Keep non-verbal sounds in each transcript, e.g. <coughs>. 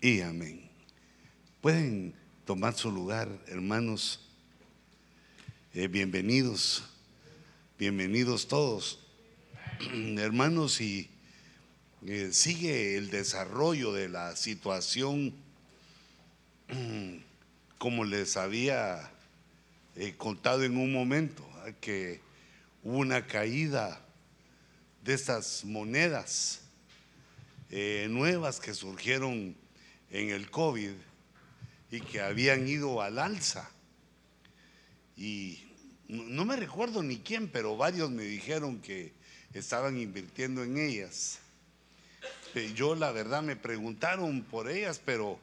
y amén. Pueden tomar su lugar, hermanos. Eh, bienvenidos, bienvenidos todos. <clears throat> hermanos, y eh, sigue el desarrollo de la situación <clears throat> como les había eh, contado en un momento, que hubo una caída de estas monedas nuevas que surgieron en el COVID y que habían ido al alza. Y no me recuerdo ni quién, pero varios me dijeron que estaban invirtiendo en ellas. Eh, yo la verdad me preguntaron por ellas, pero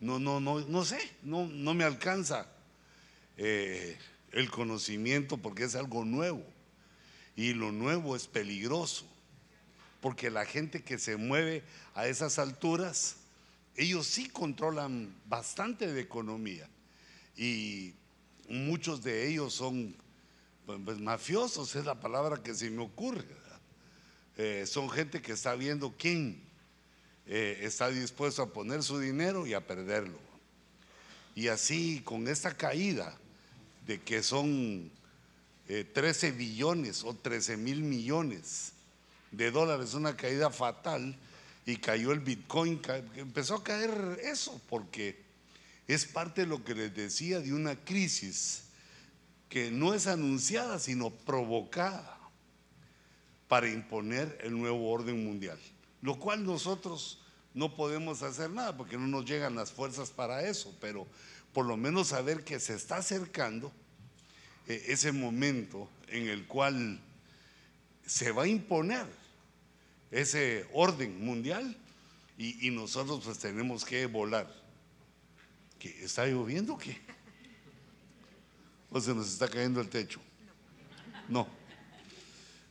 no, no, no, no sé, no, no me alcanza eh, el conocimiento porque es algo nuevo. Y lo nuevo es peligroso, porque la gente que se mueve a esas alturas, ellos sí controlan bastante de economía. Y muchos de ellos son pues, pues, mafiosos, es la palabra que se me ocurre. Eh, son gente que está viendo quién eh, está dispuesto a poner su dinero y a perderlo. Y así con esta caída de que son 13 eh, billones o 13 mil millones de dólares, una caída fatal, y cayó el Bitcoin, empezó a caer eso, porque es parte de lo que les decía de una crisis que no es anunciada, sino provocada para imponer el nuevo orden mundial, lo cual nosotros no podemos hacer nada porque no nos llegan las fuerzas para eso, pero por lo menos saber que se está acercando eh, ese momento en el cual se va a imponer ese orden mundial y, nosotros pues tenemos que volar. ¿Qué, ¿Está lloviendo o qué? ¿O se nos está cayendo el techo? No.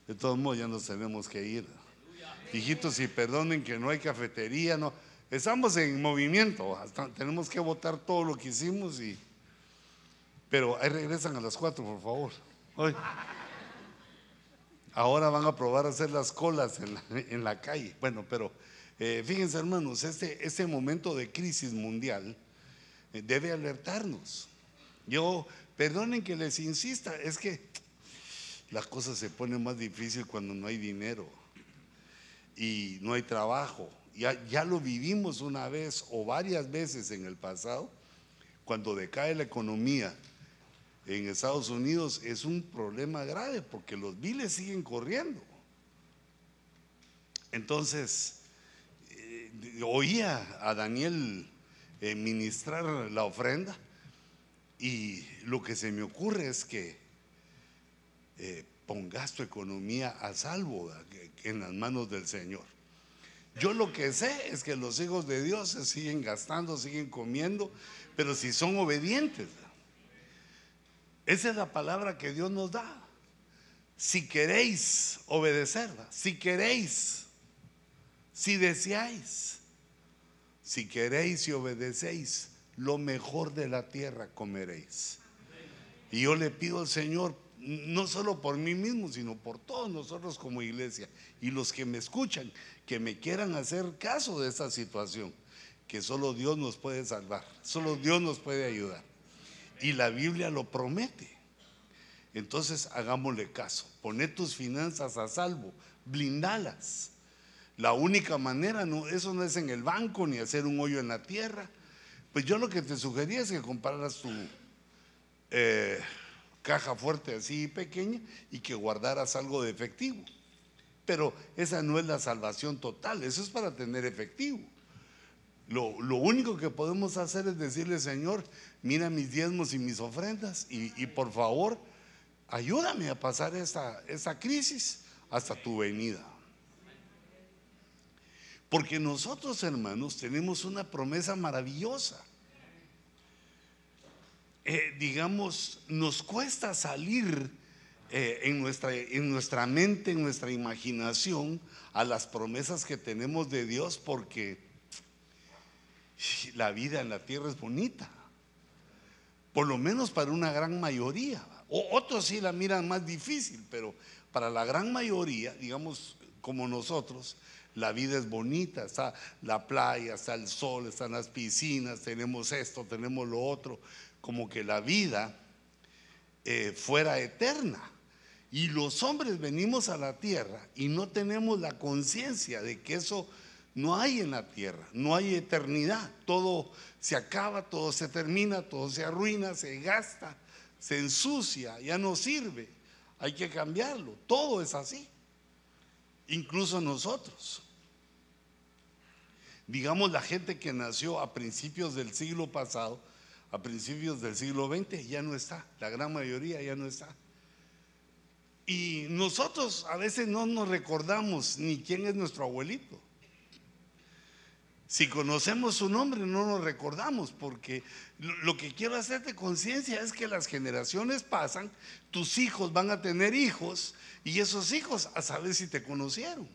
De todos modos ya nos tenemos que ir. Hijitos, y perdonen que no hay cafetería, no. Estamos en movimiento, tenemos que votar todo lo que hicimos y... Pero ahí regresan a las cuatro, por favor. Hoy. Ahora van a probar a hacer las colas <laughs> en la, calle. Bueno, pero eh, fíjense hermanos, este, este momento de crisis mundial eh, debe alertarnos. Yo, perdonen que les insista, es que las cosas se ponen más difícil cuando no hay dinero y no hay trabajo. Ya, ya lo vivimos una vez o varias veces en el pasado, cuando decae la economía en Estados Unidos es un problema grave porque los biles siguen corriendo. Entonces, eh, oía a Daniel eh, ministrar la ofrenda y lo que se me ocurre es que eh, pongas tu economía a salvo en las manos del Señor. Yo lo que sé es que los hijos de Dios se siguen gastando, siguen comiendo, pero si son obedientes. Esa es la palabra que Dios nos da. Si queréis obedecerla, si queréis, si deseáis, si queréis y obedecéis, lo mejor de la tierra comeréis. Y yo le pido al Señor no solo por mí mismo, sino por todos nosotros como iglesia y los que me escuchan, que me quieran hacer caso de esta situación, que solo Dios nos puede salvar, solo Dios nos puede ayudar. Y la Biblia lo promete. Entonces hagámosle caso, poner tus finanzas a salvo, blindalas. La única manera, no, eso no es en el banco ni hacer un hoyo en la tierra. Pues yo lo que te sugería es que compraras tu... Eh, caja fuerte así pequeña y que guardaras algo de efectivo. Pero esa no es la salvación total, eso es para tener efectivo. Lo, único que podemos hacer es decirle, Señor, mira mis diezmos y mis ofrendas y, por favor, ayúdame a pasar esta, esta crisis hasta tu venida. Porque nosotros, hermanos, tenemos una promesa maravillosa. Eh, digamos, nos cuesta salir eh, en, nuestra, en nuestra mente, en nuestra imaginación, a las promesas que tenemos de Dios, porque la vida en la tierra es bonita, por lo menos para una gran mayoría. O, otros sí la miran más difícil, pero para la gran mayoría, digamos como nosotros, la vida es bonita, está la playa, está el sol, están las piscinas, tenemos esto, tenemos lo otro, como que la vida eh, fuera eterna. Y los hombres venimos a la tierra y no tenemos la conciencia de que eso no hay en la tierra, no hay eternidad. Todo se acaba, todo se termina, todo se arruina, se gasta, se ensucia, ya no sirve. Hay que cambiarlo. Todo es así. Incluso nosotros. Digamos la gente que nació a principios del siglo pasado, a principios del siglo XX, ya no está. La gran mayoría ya no está. Y nosotros a veces no nos recordamos ni quién es nuestro abuelito. Si conocemos su nombre no nos recordamos porque lo que quiero hacerte conciencia es que las generaciones pasan, tus hijos van a tener hijos y esos hijos a saber si te conocieron,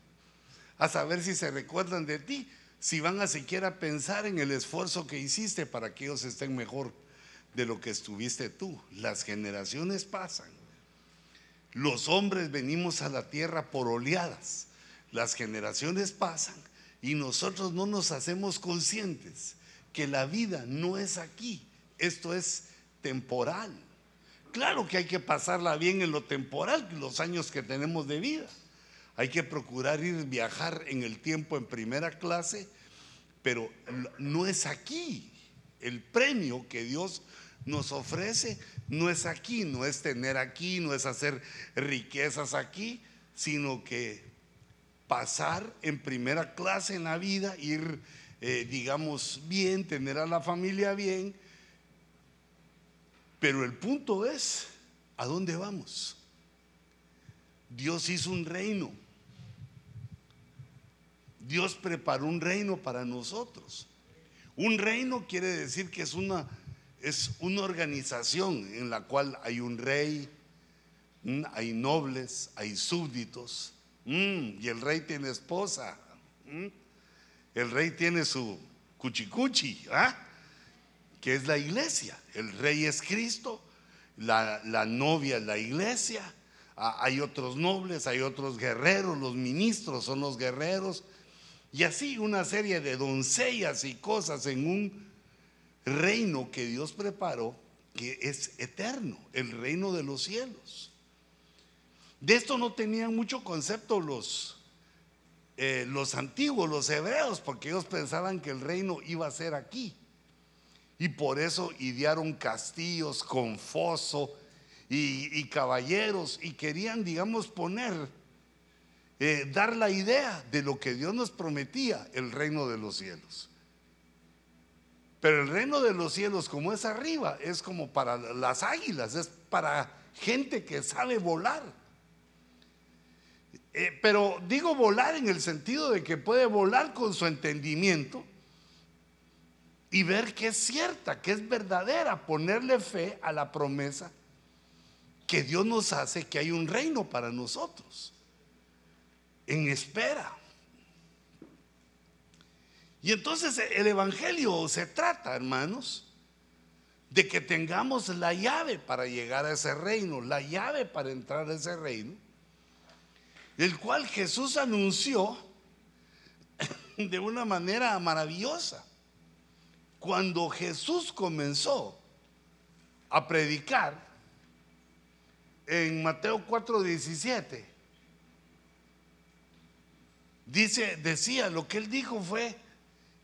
a saber si se recuerdan de ti, si van a siquiera pensar en el esfuerzo que hiciste para que ellos estén mejor de lo que estuviste tú. Las generaciones pasan. Los hombres venimos a la tierra por oleadas. Las generaciones pasan y nosotros no nos hacemos conscientes que la vida no es aquí. Esto es temporal. Claro que hay que pasarla bien en lo temporal, los años que tenemos de vida. Hay que procurar ir viajar en el tiempo en primera clase, pero no es aquí. El premio que Dios nos ofrece no es aquí, no es tener aquí, no es hacer riquezas aquí, sino que pasar en primera clase en la vida, ir, eh, digamos, bien, tener a la familia bien. Pero el punto es, ¿a dónde vamos? Dios hizo un reino. Dios preparó un reino para nosotros. Un reino quiere decir que es una es una organización en la cual hay un rey, hay nobles, hay súbditos, mm, y el rey tiene esposa, mm, el rey tiene su cuchicuchi, ¿ah? que es la iglesia. El rey es Cristo, la, la novia es la iglesia, ah, hay otros nobles, hay otros guerreros, los ministros son los guerreros, y así una serie de doncellas y cosas en un reino que Dios preparó que es eterno, el reino de los cielos. De esto no tenían mucho concepto los, eh, los antiguos, los hebreos, porque ellos pensaban que el reino iba a ser aquí. Y por eso idearon castillos con foso y, caballeros y querían, digamos, poner, eh, dar la idea de lo que Dios nos prometía, el reino de los cielos. Pero el reino de los cielos, como es arriba, es como para las águilas, es para gente que sabe volar. Eh, pero digo volar en el sentido de que puede volar con su entendimiento y ver que es cierta, que es verdadera, ponerle fe a la promesa que Dios nos hace que hay un reino para nosotros, en espera. Y entonces el Evangelio se trata, hermanos, de que tengamos la llave para llegar a ese reino, la llave para entrar a ese reino, el cual Jesús anunció <coughs> de una manera maravillosa. Cuando Jesús comenzó a predicar en Mateo 4:17, dice, decía, lo que él dijo fue,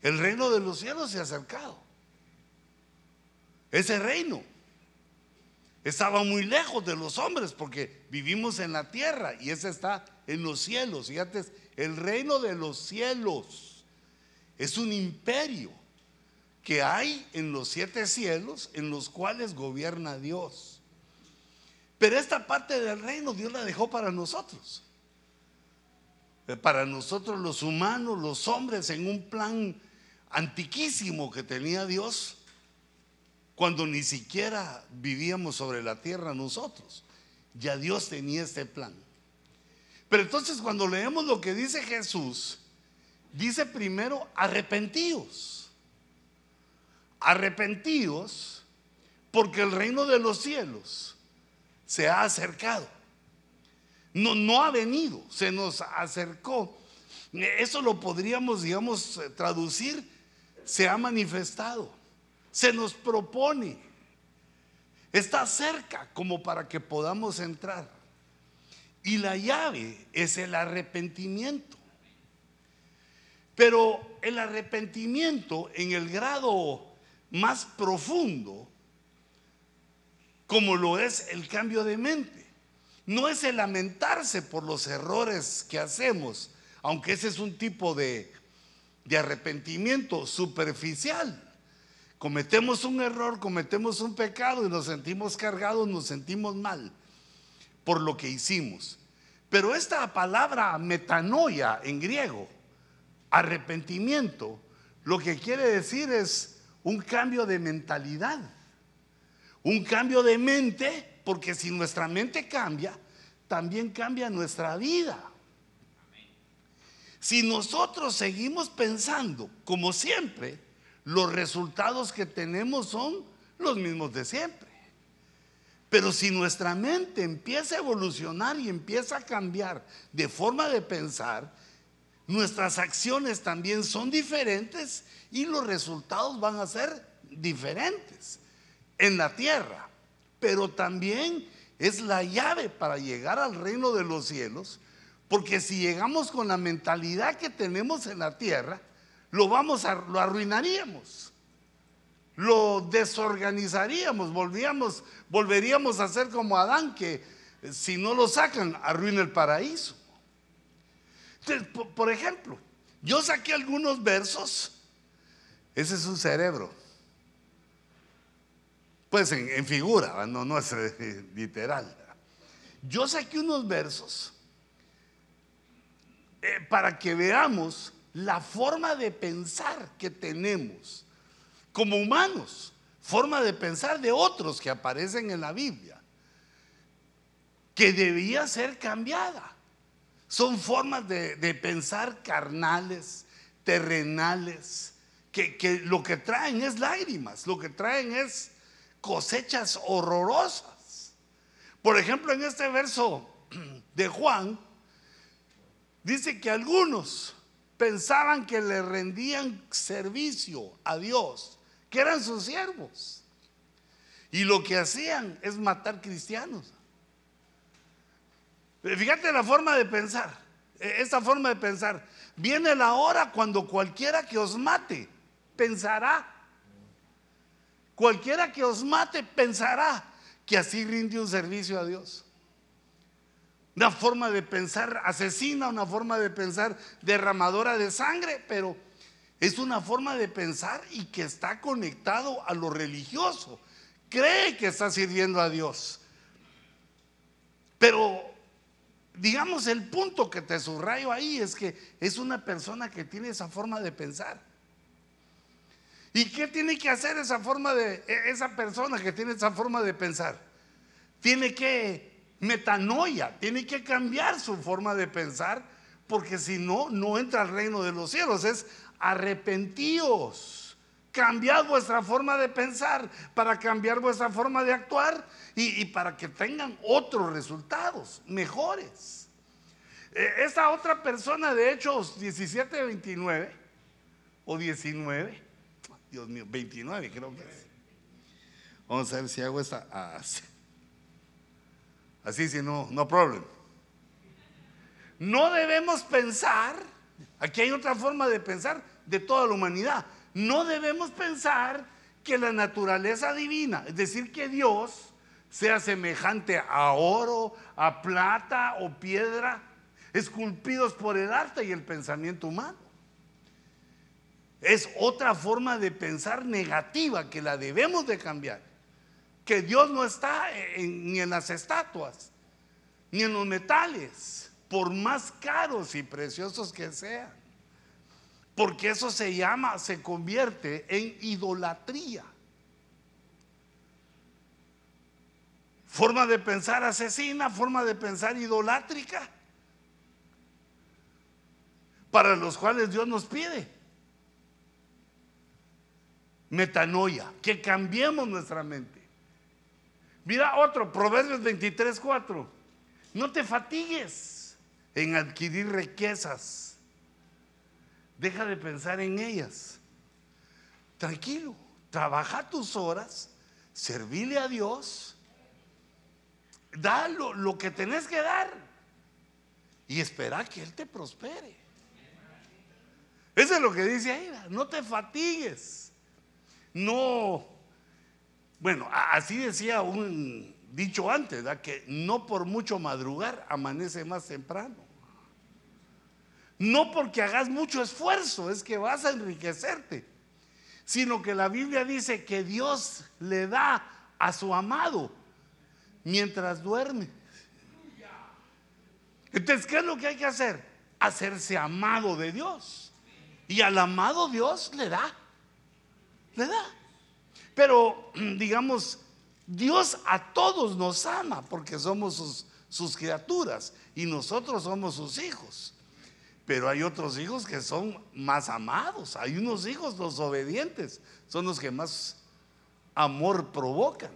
el reino de los cielos se ha acercado. Ese reino estaba muy lejos de los hombres porque vivimos en la tierra y ese está en los cielos. Fíjate, el reino de los cielos es un imperio que hay en los siete cielos en los cuales gobierna Dios. Pero esta parte del reino Dios la dejó para nosotros. Para nosotros los humanos, los hombres, en un plan antiquísimo que tenía Dios cuando ni siquiera vivíamos sobre la tierra nosotros. Ya Dios tenía este plan. Pero entonces cuando leemos lo que dice Jesús, dice primero arrepentidos. Arrepentidos porque el reino de los cielos se ha acercado. No, no ha venido, se nos acercó Eso lo podríamos, digamos, traducir, se ha manifestado, se nos propone, está cerca como para que podamos entrar. Y la llave es el arrepentimiento. Pero el arrepentimiento en el grado más profundo, como lo es el cambio de mente, no es el lamentarse por los errores que hacemos, aunque ese es un tipo de, de arrepentimiento superficial. Cometemos un error, cometemos un pecado y nos sentimos cargados, nos sentimos mal por lo que hicimos. Pero esta palabra metanoia en griego, arrepentimiento, lo que quiere decir es un cambio de mentalidad, un cambio de mente, porque si nuestra mente cambia, también cambia nuestra vida. Si nosotros seguimos pensando como siempre, los resultados que tenemos son los mismos de siempre. Pero si nuestra mente empieza a evolucionar y empieza a cambiar de forma de pensar, nuestras acciones también son diferentes y los resultados van a ser diferentes en la tierra. Pero también es la llave para llegar al reino de los cielos, porque si llegamos con la mentalidad que tenemos en la tierra, lo vamos a lo arruinaríamos. Lo desorganizaríamos, volvíamos, volveríamos a ser como Adán que si no lo sacan arruina el paraíso por ejemplo, yo saqué algunos versos. Ese es un cerebro. Pues en, figura, no, no es eh, <laughs> literal. Yo saqué unos versos eh, para que veamos la forma de pensar que tenemos como humanos, forma de pensar de otros que aparecen en la Biblia, que debía ser cambiada. Son formas de, pensar carnales, terrenales, que, que lo que traen es lágrimas, lo que traen es cosechas horrorosas. Por ejemplo, en este verso <clears throat> de Juan, dice que algunos pensaban que le rendían servicio a Dios, que eran sus siervos. Y lo que hacían es matar cristianos. Fíjate la forma de pensar, e, esa forma de pensar. Viene la hora cuando cualquiera que os mate pensará, cualquiera que os mate pensará que así rinde un servicio a Dios. Una forma de pensar asesina, una forma de pensar derramadora de sangre, pero es una forma de pensar y que está conectado a lo religioso. Cree que está sirviendo a Dios. Pero digamos, el punto que te subrayo ahí es que es una persona que tiene esa forma de pensar. ¿Y qué tiene que hacer esa forma de e, esa persona que tiene esa forma de pensar? Tiene que metanoia, tiene que cambiar su forma de pensar, porque si no, no entra al reino de los cielos. Es arrepentíos. Cambiad vuestra forma de pensar para cambiar vuestra forma de actuar y, para que tengan otros resultados mejores. E, esa otra persona de Hechos 17, 29 o 19, Dios mío, 29 creo que es. Vamos a ver si hago esta así. Así, si no, no problem. No debemos pensar, aquí hay otra forma de pensar de toda la humanidad no debemos pensar que la naturaleza divina, es decir, que Dios sea semejante a oro, a plata o piedra, esculpidos por el arte y el pensamiento humano. Es otra forma de pensar negativa que la debemos de cambiar. Que Dios no está ni en las estatuas, ni en los metales, por más caros y preciosos que sean. Porque eso se llama, se convierte en idolatría. Forma de pensar asesina, forma de pensar idolátrica, para los cuales Dios nos pide. Metanoia, que cambiemos nuestra mente. Mira otro, Proverbios 23, 4. No te fatigues en adquirir riquezas deja de pensar en ellas. Tranquilo, trabaja tus horas, servile a Dios, da lo, lo que tenés que dar y espera que Él te prospere. Eso es lo que dice ahí, no te fatigues, no, bueno, así decía un dicho antes, que no por mucho madrugar amanece más temprano. No porque hagas mucho esfuerzo es que vas a enriquecerte, sino que la Biblia dice que Dios le da a su amado mientras duerme. Entonces, ¿qué es lo que hay que hacer? Hacerse amado de Dios. Y al amado Dios le da. Le da. Pero, <clears throat> digamos, Dios a todos nos ama porque somos sus, criaturas y nosotros somos sus hijos. Pero hay otros hijos que son más amados. Hay unos hijos, los obedientes, son los que más amor provocan.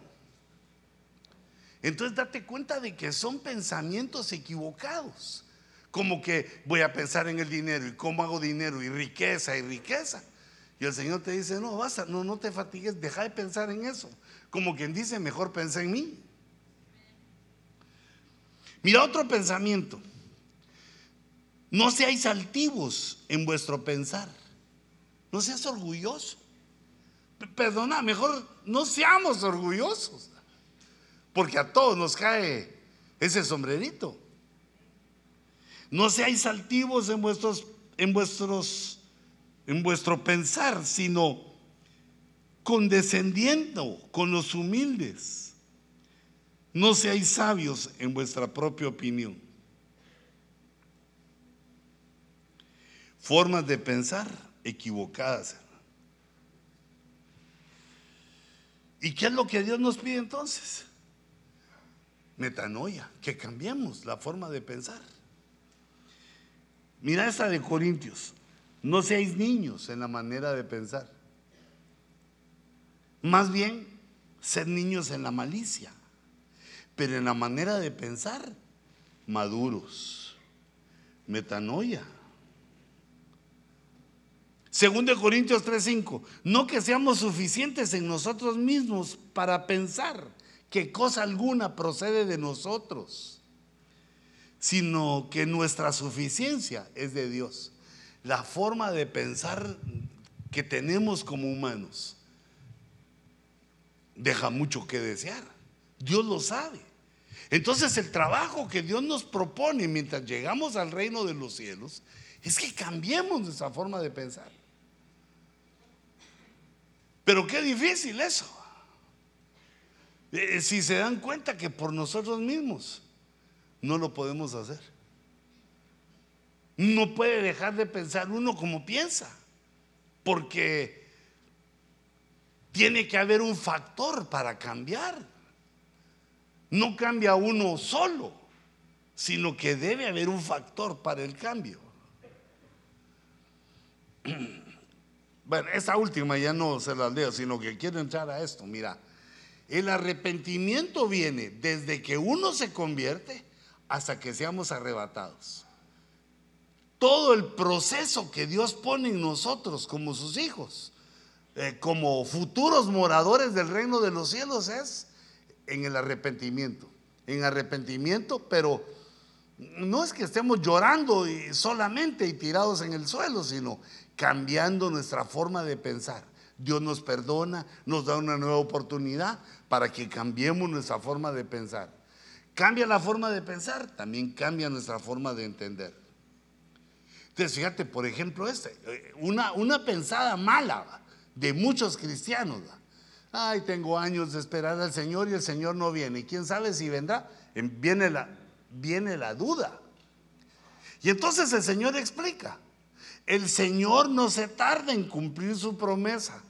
Entonces date cuenta de que son pensamientos equivocados. Como que voy a pensar en el dinero y cómo hago dinero y riqueza y riqueza. Y el Señor te dice, no, basta, no, no te fatigues, deja de pensar en eso. Como quien dice, mejor pensa en mí. Mira otro pensamiento. No seáis altivos en vuestro pensar. No seas orgulloso. Perdona, mejor no seamos orgullosos. Porque a todos nos cae ese sombrerito. No seáis altivos en vuestros, en vuestros, en vuestro pensar, sino condescendiendo con los humildes. No seáis sabios en vuestra propia opinión. Formas de pensar equivocadas. ¿Y qué es lo que Dios nos pide entonces? Metanoia, que cambiemos la forma de pensar. Mira esta de Corintios. No seáis niños en la manera de pensar. Más bien, ser niños en la malicia, pero en la manera de pensar, maduros. Metanoia. Segundo de Corintios 3:5, no que seamos suficientes en nosotros mismos para pensar que cosa alguna procede de nosotros, sino que nuestra suficiencia es de Dios. La forma de pensar que tenemos como humanos deja mucho que desear. Dios lo sabe. Entonces el trabajo que Dios nos propone mientras llegamos al reino de los cielos es que cambiemos nuestra forma de pensar. Pero qué difícil eso. Eh, si se dan cuenta que por nosotros mismos no lo podemos hacer. No puede dejar de pensar uno como piensa, porque tiene que haber un factor para cambiar. No cambia uno solo, sino que debe haber un factor para el cambio. <clears throat> Bueno, esa última ya no se la leo, sino que quiero entrar a esto. Mira, el arrepentimiento viene desde que uno se convierte hasta que seamos arrebatados. Todo el proceso que Dios pone en nosotros como sus hijos eh, como futuros moradores del reino de los cielos es en el arrepentimiento. En arrepentimiento, pero no es que estemos llorando solamente y tirados en el suelo, sino cambiando nuestra forma de pensar. Dios nos perdona, nos da una nueva oportunidad para que cambiemos nuestra forma de pensar. Cambia la forma de pensar, también cambia nuestra forma de entender. Entonces, fíjate, por ejemplo, este, una, una pensada mala de muchos cristianos. Ay, tengo años de esperar al Señor y el Señor no viene. quién sabe si vendrá? Viene la, viene la duda. Y entonces el Señor explica, el Señor no se tarda en cumplir su promesa.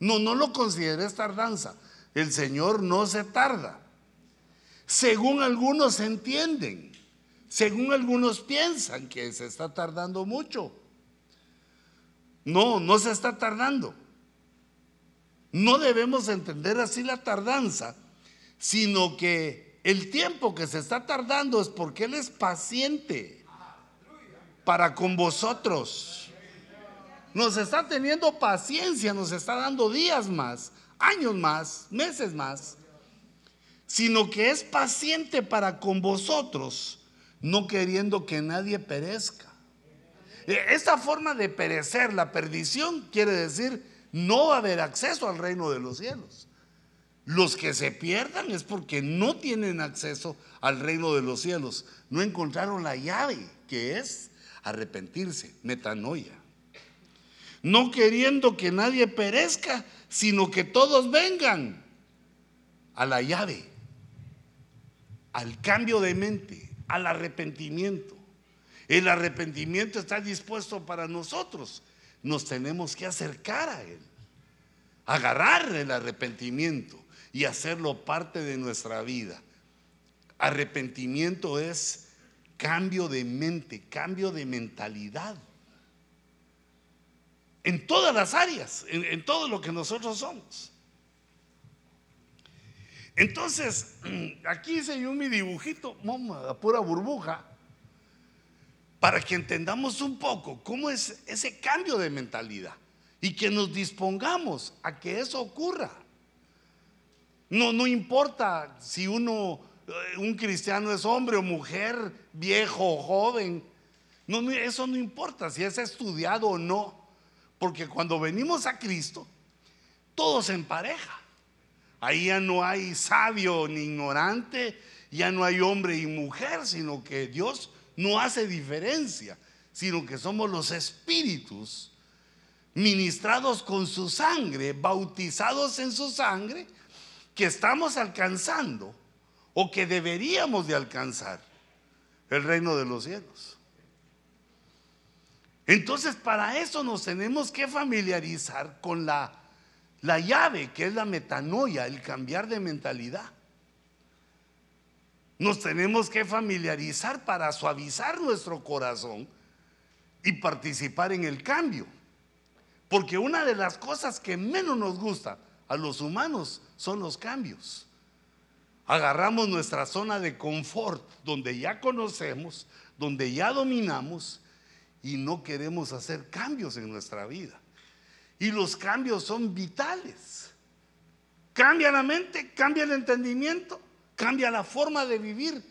No, no lo consideres tardanza. El Señor no se tarda. Según algunos entienden, según algunos piensan que se está tardando mucho. No, no se está tardando. No debemos entender así la tardanza, sino que el tiempo que se está tardando es porque Él es paciente para con vosotros. nos está teniendo paciencia, nos está dando días más, años más, meses más, sino que es paciente para con vosotros, no queriendo que nadie perezca. E, esta forma de perecer, la perdición, quiere decir no haber acceso al reino de los cielos. Los que se pierdan es porque no tienen acceso al reino de los cielos. No encontraron la llave, que es arrepentirse, metanoia. No queriendo que nadie perezca, sino que todos vengan a la llave, al cambio de mente, al arrepentimiento. El arrepentimiento está dispuesto para nosotros. Nos tenemos que acercar a Él, agarrar el arrepentimiento y hacerlo parte de nuestra vida. Arrepentimiento es cambio de mente, cambio de mentalidad. En todas las áreas, en, todo lo que nosotros somos. Entonces, <clears throat> aquí hice yo mi dibujito, a pura burbuja, para que entendamos un poco cómo es ese cambio de mentalidad y que nos dispongamos a que eso ocurra. No, no importa si uno, eh, un cristiano es hombre o mujer, viejo o joven. Eso no importa si es estudiado o no. Porque cuando venimos a Cristo, todos en pareja. Ahí ya no hay sabio ni ignorante, ya no hay hombre y mujer, sino que Dios no hace diferencia, sino que somos los espíritus ministrados con su sangre, bautizados en su sangre, que estamos alcanzando o que deberíamos de alcanzar el reino de los cielos. Entonces, para eso nos tenemos que familiarizar con la, la llave, que es la metanoia, el cambiar de mentalidad. Nos tenemos que familiarizar para suavizar nuestro corazón y participar en el cambio. Porque una de las cosas que menos nos gusta a los humanos son los cambios. Agarramos nuestra zona de confort, donde ya conocemos, donde ya dominamos, y no queremos hacer cambios en nuestra vida. Y los cambios son vitales. Cambia la mente, cambia el entendimiento, cambia la forma de vivir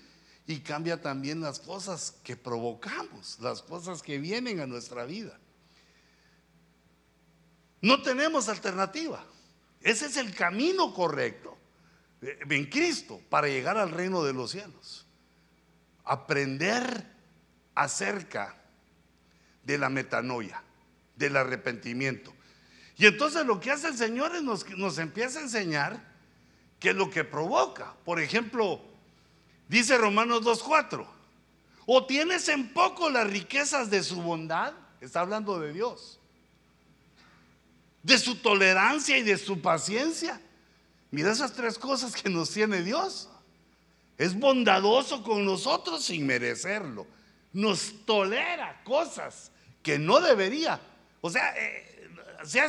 y cambia también las cosas que provocamos, las cosas que vienen a nuestra vida. No tenemos alternativa. Ese es el camino correcto en Cristo para llegar al reino de los cielos. Aprender acerca de la metanoia, del arrepentimiento. Y entonces lo que hace el Señor es nos, nos empieza a enseñar qué es lo que provoca. Por ejemplo, dice Romanos 2.4, o tienes en poco las riquezas de su bondad, está hablando de Dios de su tolerancia y de su paciencia. Mira esas tres cosas que nos tiene Dios. Es bondadoso con nosotros sin merecerlo. Nos tolera cosas que no debería. O sea, eh, se,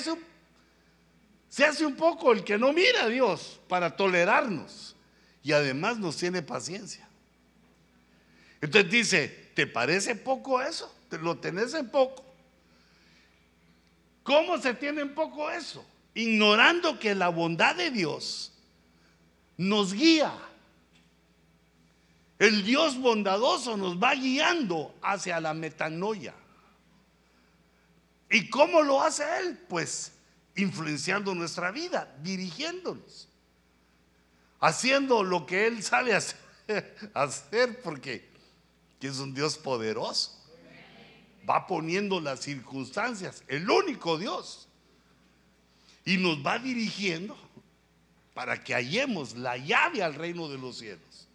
hace un, poco el que no mira a Dios para tolerarnos. Y además nos tiene paciencia. Entonces dice, ¿te parece poco eso? ¿Te lo tenés en poco? ¿Cómo se tiene en poco eso? Ignorando que la bondad de Dios nos guía. El Dios bondadoso nos va guiando hacia la metanoia. ¿Y cómo lo hace Él? Pues influenciando nuestra vida, dirigiéndonos, haciendo lo que Él sabe hacer, <laughs> porque es un Dios poderoso va poniendo las circunstancias, el único Dios, y nos va dirigiendo para que hallemos la llave al reino de los cielos.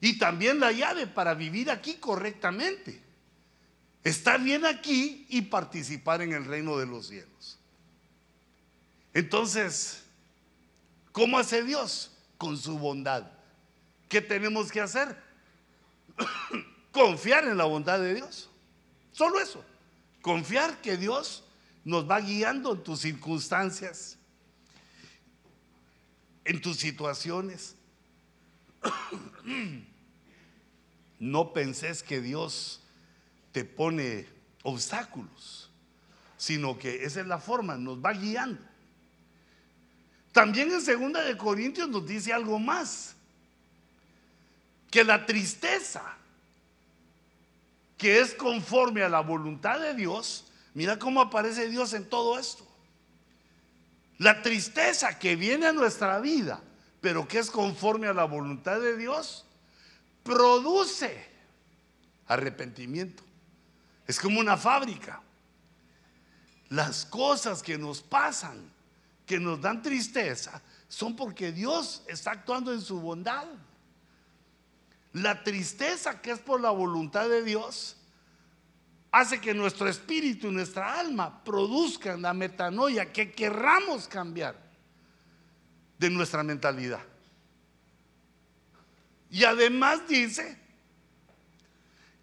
Y también la llave para vivir aquí correctamente. Estar bien aquí y participar en el reino de los cielos. Entonces, ¿cómo hace Dios? Con su bondad. ¿Qué tenemos que hacer? <coughs> Confiar en la bondad de Dios. Solo eso. Confiar que Dios nos va guiando en tus circunstancias, en tus situaciones. <coughs> No penses que Dios te pone obstáculos. sino que esa es la forma, nos va guiando. También en segunda de Corintios nos dice algo más, que la tristeza que es conforme a la voluntad de Dios, mira cómo aparece Dios en todo esto. La tristeza que viene a nuestra vida, pero que es conforme a la voluntad de Dios, produce arrepentimiento. Es como una fábrica. Las cosas que nos pasan, que nos dan tristeza, son porque Dios está actuando en su bondad. La tristeza que es por la voluntad de Dios hace que nuestro espíritu y nuestra alma produzcan la metanoia que querramos cambiar de nuestra mentalidad. Y además dice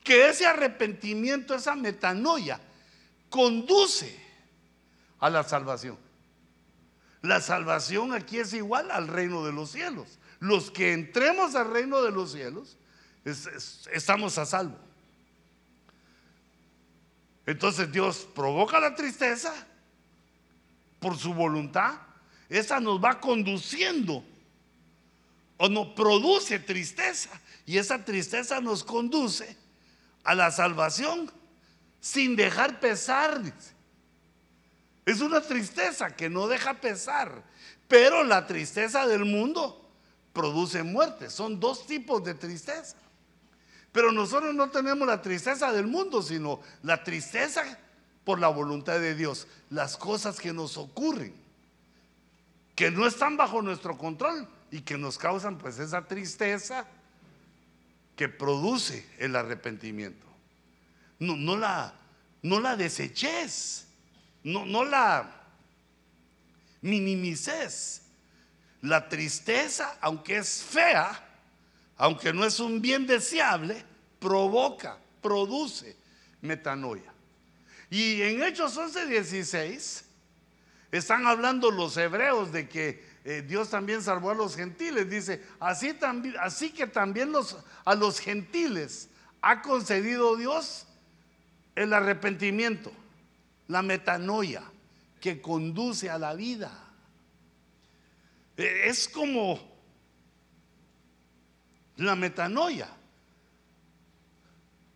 que ese arrepentimiento, esa metanoia, conduce a la salvación. La salvación aquí es igual al reino de los cielos. Los que entremos al reino de los cielos, estamos a salvo. Entonces Dios provoca la tristeza por su voluntad. Esa nos va conduciendo o nos produce tristeza. Y esa tristeza nos conduce a la salvación sin dejar pesar. Es una tristeza que no deja pesar. Pero la tristeza del mundo produce muerte. Son dos tipos de tristeza. Pero nosotros no tenemos la tristeza del mundo, sino la tristeza por la voluntad de Dios. Las cosas que nos ocurren, que no están bajo nuestro control y que nos causan pues esa tristeza que produce el arrepentimiento. No, no, la, no la deseches, no, no la minimices. La tristeza, aunque es fea, aunque no es un bien deseable, provoca, produce metanoia. Y en Hechos 11, 16 están hablando los hebreos de que eh, Dios también salvó a los gentiles. Dice, así, que también a los gentiles ha concedido Dios el arrepentimiento, la metanoia que conduce a la vida. Eh, es como la metanoia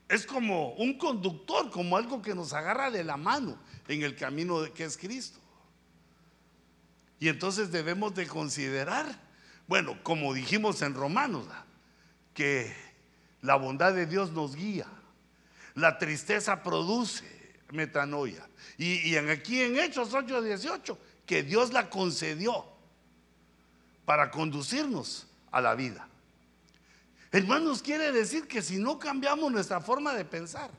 es como un conductor, como algo que nos agarra de la mano en el camino que es Cristo. Y entonces debemos de considerar, bueno, como dijimos en Romanos, que la bondad de Dios nos guía. La tristeza produce metanoia. Y, y aquí en Hechos 8:18, que Dios la concedió para conducirnos a la vida. Hermanos, quiere decir que si no cambiamos nuestra forma de pensar,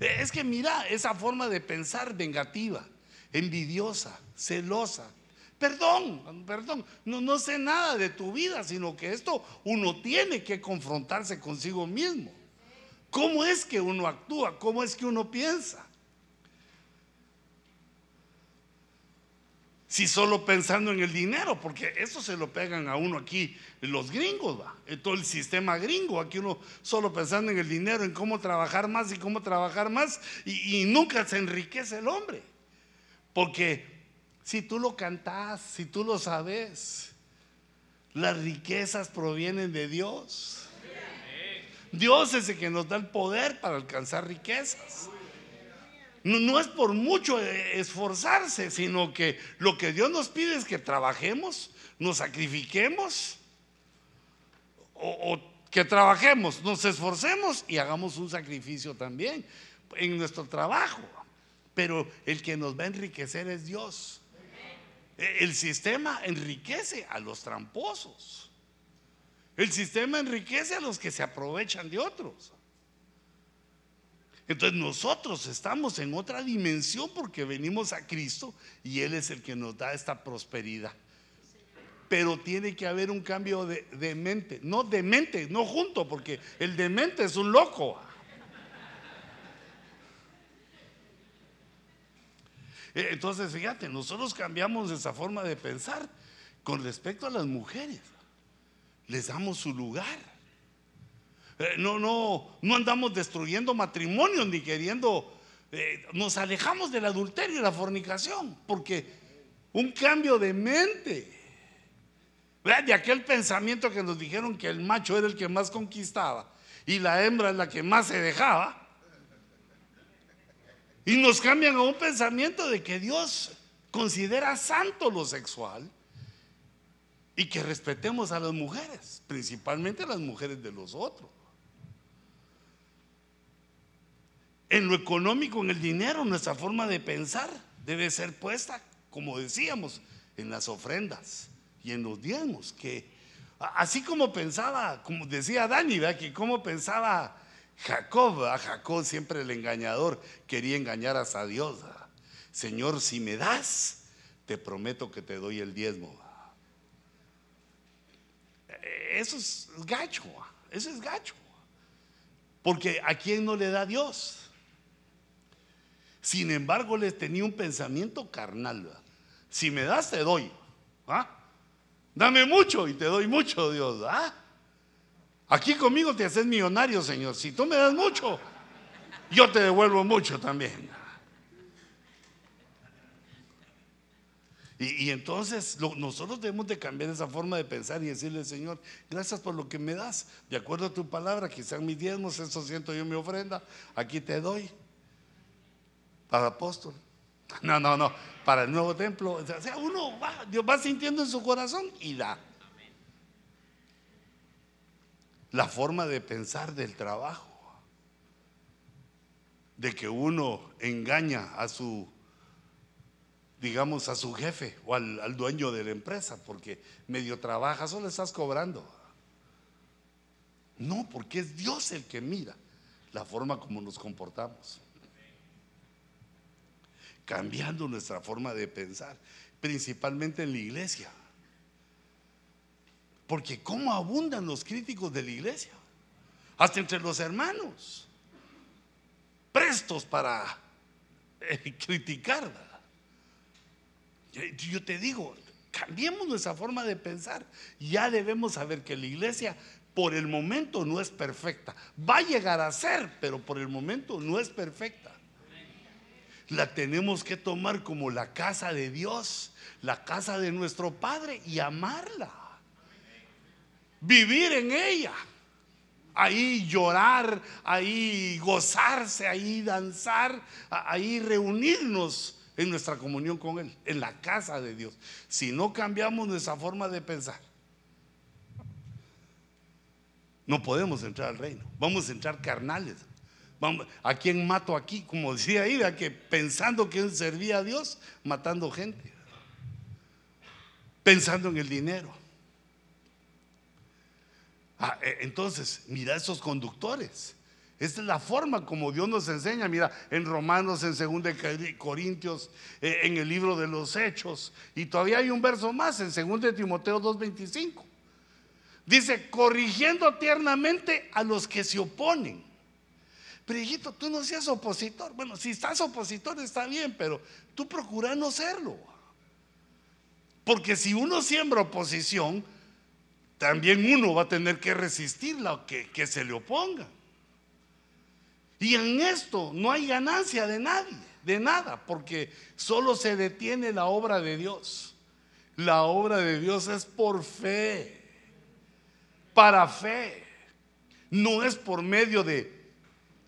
eh, es que mira esa forma de pensar vengativa, envidiosa, celosa. Perdón, perdón, no, no sé nada de tu vida, sino que esto uno tiene que confrontarse consigo mismo. ¿Cómo es que uno actúa? ¿Cómo es que uno piensa? si solo pensando en el dinero, porque eso se lo pegan a uno aquí los gringos, va, en todo el sistema gringo, aquí uno solo pensando en el dinero, en cómo trabajar más y cómo trabajar más, y, nunca se enriquece el hombre, porque si tú lo cantas, si tú lo sabes, las riquezas provienen de Dios. Dios es el que nos da el poder para alcanzar riquezas. No, es por mucho esforzarse, sino que lo que Dios nos pide es que trabajemos, nos sacrifiquemos, o, que trabajemos, nos esforcemos y hagamos un sacrificio también en nuestro trabajo. Pero el que nos va a enriquecer es Dios. E, el sistema enriquece a los tramposos. El sistema enriquece a los que se aprovechan de otros. Entonces nosotros estamos en otra dimensión porque venimos a Cristo y Él es el que nos da esta prosperidad. Pero tiene que haber un cambio de, mente, no de mente, no junto, porque el de mente es un loco. Entonces, fíjate, nosotros cambiamos esa forma de pensar con respecto a las mujeres. Les damos su lugar. Eh, no, no, no andamos destruyendo matrimonios ni queriendo eh, nos alejamos del adulterio y la fornicación, porque un cambio de mente, de aquel pensamiento que nos dijeron que el macho era el que más conquistaba y la hembra es la que más se dejaba, y nos cambian a un pensamiento de que Dios considera santo lo sexual y que respetemos a las mujeres, principalmente a las mujeres de los otros. En lo económico, en el dinero, nuestra forma de pensar debe ser puesta, como decíamos, en las ofrendas y en los diezmos, que así como pensaba, como decía Dani, que como pensaba Jacob, a Jacob siempre el engañador quería engañar a Dios. Señor, si me das, te prometo que te doy el diezmo. Eso es gacho, eso es gacho. Porque a quién no le da Dios. Sin embargo, les tenía un pensamiento carnal. Si me das, te doy. ¿ah? Dame mucho y te doy mucho, Dios. ¿ah? Aquí conmigo te haces millonario, Señor. Si tú me das mucho, yo te devuelvo mucho también. Y, entonces nosotros debemos de cambiar esa forma de pensar y decirle, Señor, gracias por lo que me das. De acuerdo a tu palabra, sean mis diezmos, eso siento yo mi ofrenda. Aquí te doy. Para apóstol. No, no, no. Para el nuevo templo. O sea, uno va, Dios va sintiendo en su corazón y da. La forma de pensar del trabajo. De que uno engaña a su digamos, a su jefe o al, dueño de la empresa, porque medio trabajas o le estás cobrando. No, porque es Dios el que mira la forma como nos comportamos. Cambiando nuestra forma de pensar, principalmente en la iglesia. Porque cómo abundan los críticos de la iglesia, hasta entre los hermanos, prestos para eh, criticar. Yo te digo, cambiemos nuestra forma de pensar. Ya debemos saber que la iglesia por el momento no es perfecta. Va a llegar a ser, pero por el momento no es perfecta. La tenemos que tomar como la casa de Dios, la casa de nuestro Padre y amarla. Vivir en ella. Ahí llorar, ahí gozarse, ahí danzar, ahí reunirnos en nuestra comunión con Él, en la casa de Dios. Si no cambiamos nuestra forma de pensar, no podemos entrar al reino. Vamos a entrar carnales. ¿A quién mato aquí? Como decía ahí, que pensando que él servía a Dios, matando gente. Pensando en el dinero. Ah, e, entonces, mira esos conductores. Esta es la forma como Dios nos enseña. Mira, en Romanos, en 2 Corintios, eh, en el libro de los Hechos. Y todavía hay un verso más, en 2 Timoteo 2.25. Dice, corrigiendo tiernamente a los que se oponen. Pero hijito, tú no seas opositor. Bueno, si estás opositor está bien, pero tú procura no serlo. Porque si uno siembra oposición, también uno va a tener que resistir lo que, que se le oponga. Y en esto no hay ganancia de nadie, de nada, porque solo se detiene la obra de Dios. La obra de Dios es por fe, para fe. No es por medio de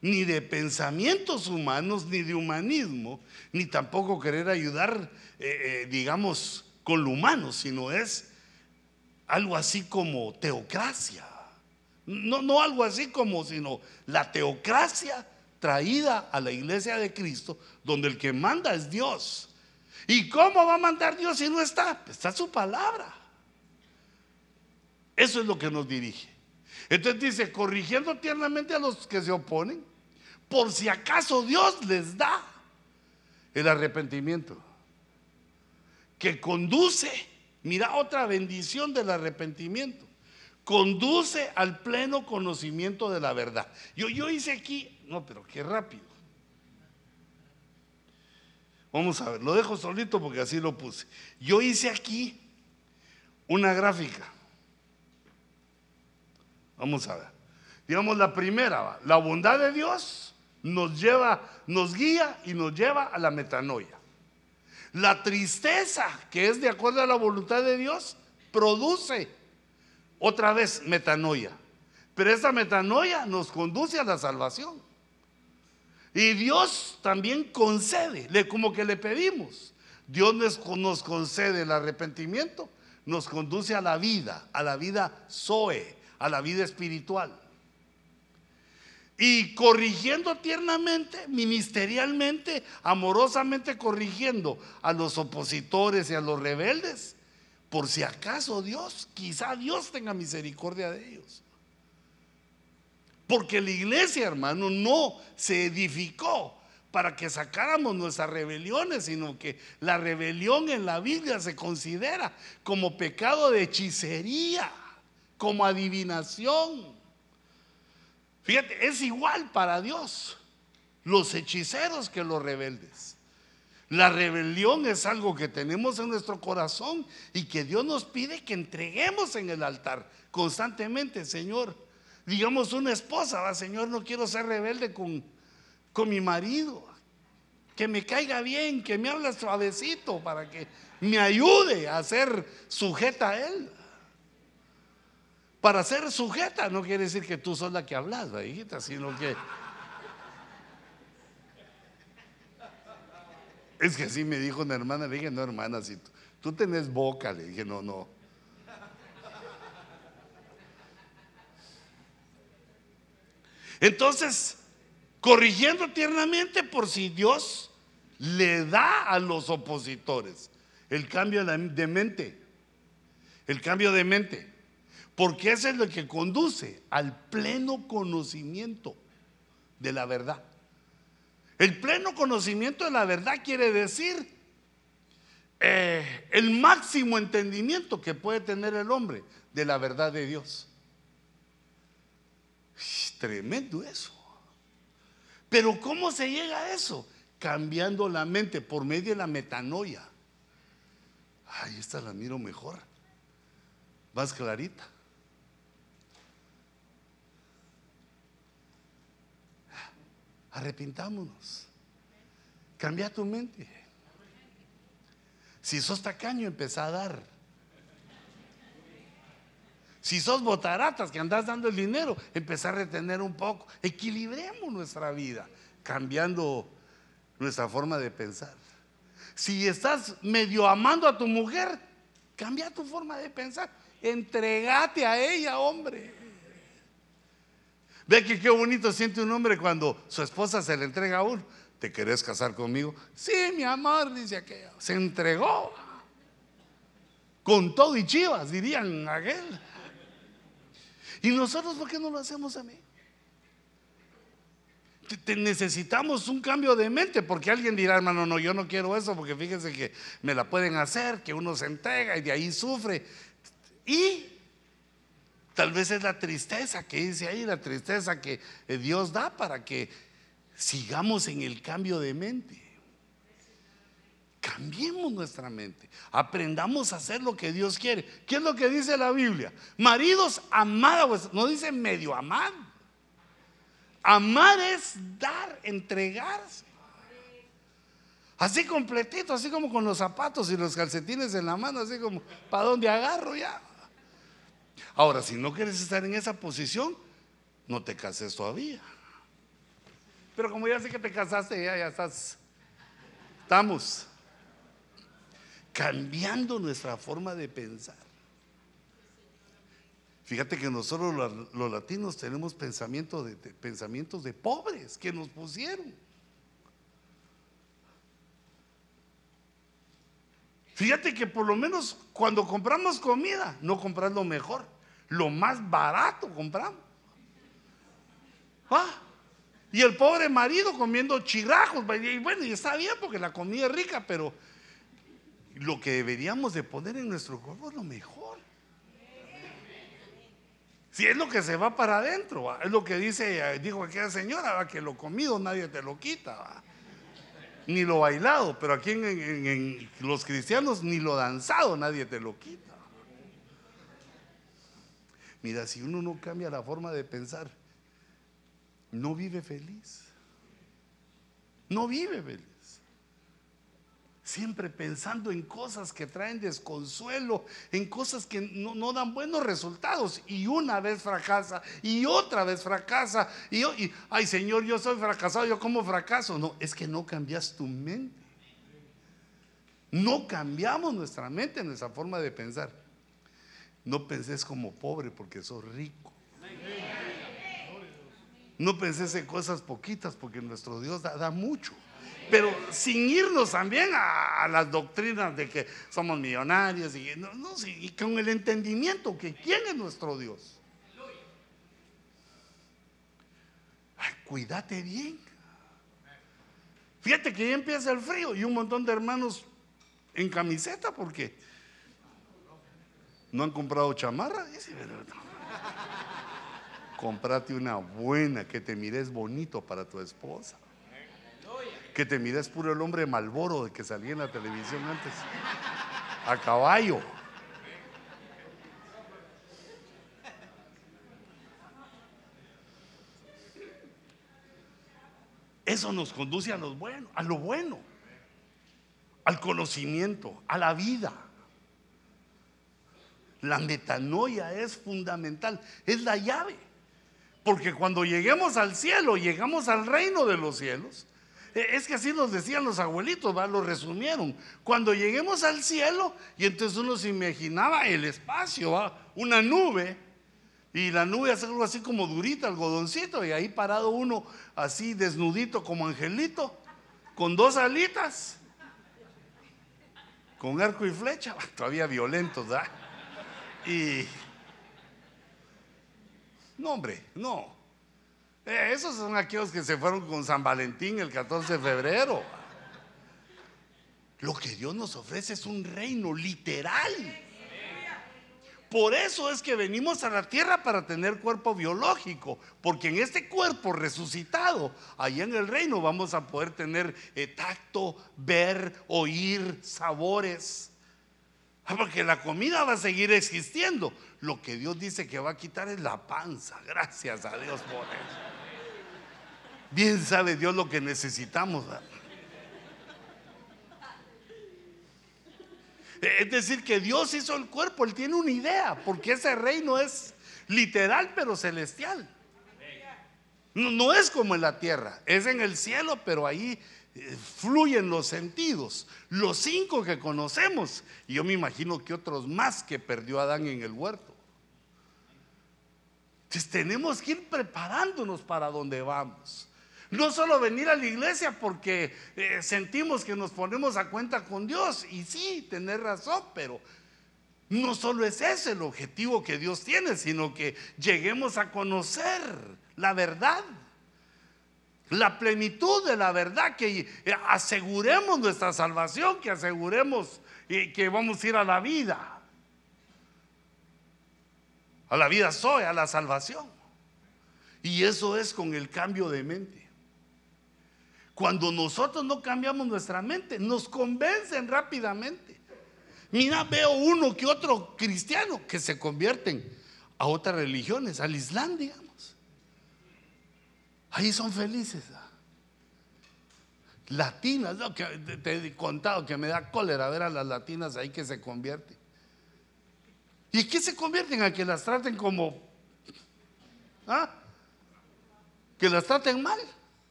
ni de pensamientos humanos, ni de humanismo, ni tampoco querer ayudar, eh, eh, digamos, con lo humano, sino es algo así como teocracia. No, no algo así como, sino la teocracia traída a la iglesia de Cristo, donde el que manda es Dios. ¿Y cómo va a mandar Dios si no está? Está su palabra. Eso es lo que nos dirige. Entonces dice, corrigiendo tiernamente a los que se oponen, por si acaso Dios les da el arrepentimiento, que conduce, mira otra bendición del arrepentimiento, conduce al pleno conocimiento de la verdad. Yo, yo hice aquí, no, pero qué rápido. Vamos a ver, lo dejo solito porque así lo puse. Yo hice aquí una gráfica. Vamos a ver. Digamos la primera, la bondad de Dios nos lleva, nos guía y nos lleva a la metanoia. La tristeza, que es de acuerdo a la voluntad de Dios, produce otra vez metanoia. Pero esa metanoia nos conduce a la salvación. Y Dios también concede, como que le pedimos. Dios nos concede el arrepentimiento, nos conduce a la vida, a la vida Zoe, a la vida espiritual. Y corrigiendo tiernamente, ministerialmente, amorosamente corrigiendo a los opositores y a los rebeldes, por si acaso Dios, quizá Dios tenga misericordia de ellos. Porque la iglesia, hermano, no se edificó para que sacáramos nuestras rebeliones, sino que la rebelión en la Biblia se considera como pecado de hechicería, como adivinación. Fíjate, es igual para Dios los hechiceros que los rebeldes. La rebelión es algo que tenemos en nuestro corazón y que Dios nos pide que entreguemos en el altar constantemente, Señor. Digamos una esposa, va, Señor, no quiero ser rebelde con, con mi marido. Que me caiga bien, que me hable suavecito para que me ayude a ser sujeta a Él. Para ser sujeta no quiere decir que tú sos la que hablas, hijita, sino que... Es que así me dijo una hermana, le dije, no hermana, si tú, tenés boca, le dije, no, no. Entonces, corrigiendo tiernamente por si Dios le da a los opositores el cambio de mente, el cambio de mente. Porque ese es lo que conduce al pleno conocimiento de la verdad. El pleno conocimiento de la verdad quiere decir eh, el máximo entendimiento que puede tener el hombre de la verdad de Dios. Tremendo eso. Pero ¿cómo se llega a eso? Cambiando la mente por medio de la metanoia. Ay, esta la miro mejor. Más clarita. Arrepintámonos. Cambia tu mente. Si sos tacaño, empezá a dar. Si sos botaratas que andás dando el dinero, empezá a retener un poco. Equilibremos nuestra vida, cambiando nuestra forma de pensar. Si estás medio amando a tu mujer, cambia tu forma de pensar. Entregate a ella, hombre. Ve que qué bonito siente un hombre cuando su esposa se le entrega a uno. ¿Te querés casar conmigo? Sí, mi amor, dice aquello. Se entregó. Con todo y chivas, dirían aquel. ¿Y nosotros por qué no lo hacemos a mí? necesitamos un cambio de mente porque alguien dirá, hermano, no, yo no quiero eso porque fíjense que me la pueden hacer, que uno se entrega y de ahí sufre. Y Tal vez es la tristeza que dice ahí, la tristeza que eh, Dios da para que sigamos en el cambio de mente. Cambiemos nuestra mente. Aprendamos a hacer lo que Dios quiere. ¿Qué es lo que dice la Biblia? Maridos, amad No dice medio amar. Amar es dar, entregarse. Así completito, así como con los zapatos y los calcetines en la mano, así como, ¿para dónde agarro ya? Ahora, si no quieres estar en esa posición, no te cases todavía. Pero como ya sé que te casaste, ya, ya estás. Estamos cambiando nuestra forma de pensar. Fíjate que nosotros los, latinos tenemos pensamientos de, pensamientos de pobres que nos pusieron. Fíjate que por lo menos cuando compramos comida, no compras lo mejor, lo más barato compramos. ¿Ah? Y el pobre marido comiendo chirajos. Y bueno, y está bien porque la comida es rica, pero lo que deberíamos de poner en nuestro cuerpo es lo mejor. Si es lo que se va para adentro, es lo que dice, dijo aquella señora, que lo comido nadie te lo quita ni lo bailado, pero aquí en, los cristianos ni lo danzado nadie te lo quita. Mira, si uno no cambia la forma de pensar, no vive feliz. no vive feliz. Siempre pensando en cosas que traen desconsuelo, en cosas que no, dan buenos resultados. Y una vez fracasa y otra vez fracasa. Y, ay Señor, yo soy fracasado, yo como fracaso. No, es que no cambias tu mente. No cambiamos nuestra mente, nuestra forma de pensar. No penses como pobre porque sos rico. No penses en cosas poquitas porque nuestro Dios da mucho pero sin irnos también a, las doctrinas de que somos millonarios y, no, y con el entendimiento que quién es nuestro Dios. cuídate bien. Fíjate que ya empieza el frío y un montón de hermanos en camiseta porque no han comprado chamarra. Comprate una buena que te mires bonito para tu esposa que te mires puro el hombre malboro de que salía en la televisión antes. A caballo. Eso nos conduce a a lo bueno, al conocimiento, a la vida. La metanoia es fundamental, es la llave. Porque cuando lleguemos al cielo, llegamos al reino de los cielos, eh, es que así nos decían los abuelitos, ¿va? lo resumieron. Cuando lleguemos al cielo, y entonces uno se imaginaba el espacio, ¿va? una nube, y la nube hace algo así como durita, algodoncito, y ahí parado uno así desnudito como angelito, con dos alitas, con arco y flecha, <laughs> todavía violentos, ¿verdad? Y... No, hombre, no. Eh, esos son aquellos que se fueron con San Valentín el 14 de febrero. Lo que Dios nos ofrece es un reino literal. Por eso es que venimos a la tierra para tener cuerpo biológico, porque en este cuerpo resucitado, allá en el reino, vamos a poder tener eh, tacto, ver, oír, sabores. Ah, porque la comida va a seguir existiendo. Lo que Dios dice que va a quitar es la panza. <laughs> Gracias a Dios por eso. Bien sabe Dios lo que necesitamos. Es decir, que Dios hizo el cuerpo, Él tiene una idea, porque ese reino es literal pero celestial. No, es como en la tierra, es en el cielo, pero ahí eh, fluyen los sentidos, los cinco que conocemos, y yo me imagino que otros más que perdió Adán en el huerto. Entonces tenemos que ir preparándonos para donde vamos. No solo venir a la iglesia porque eh, sentimos que nos ponemos a cuenta con Dios. Y sí, tener razón, pero no solo es ese el objetivo que Dios tiene, sino que lleguemos a conocer la verdad. La plenitud de la verdad, que eh, aseguremos nuestra salvación, que aseguremos eh, que vamos a ir a la vida. A la vida soy, a la salvación. Y eso es con el cambio de mente. Cuando nosotros no cambiamos nuestra mente, nos convencen rápidamente. Mira, veo uno que otro cristiano que se convierten a otras religiones, al Islam, digamos. Ahí son felices. ¿ah? Latinas, que te he contado que me da cólera ver a las latinas ahí que se convierten. ¿Y qué se convierten? A que las traten como... ¿ah? Que las traten mal.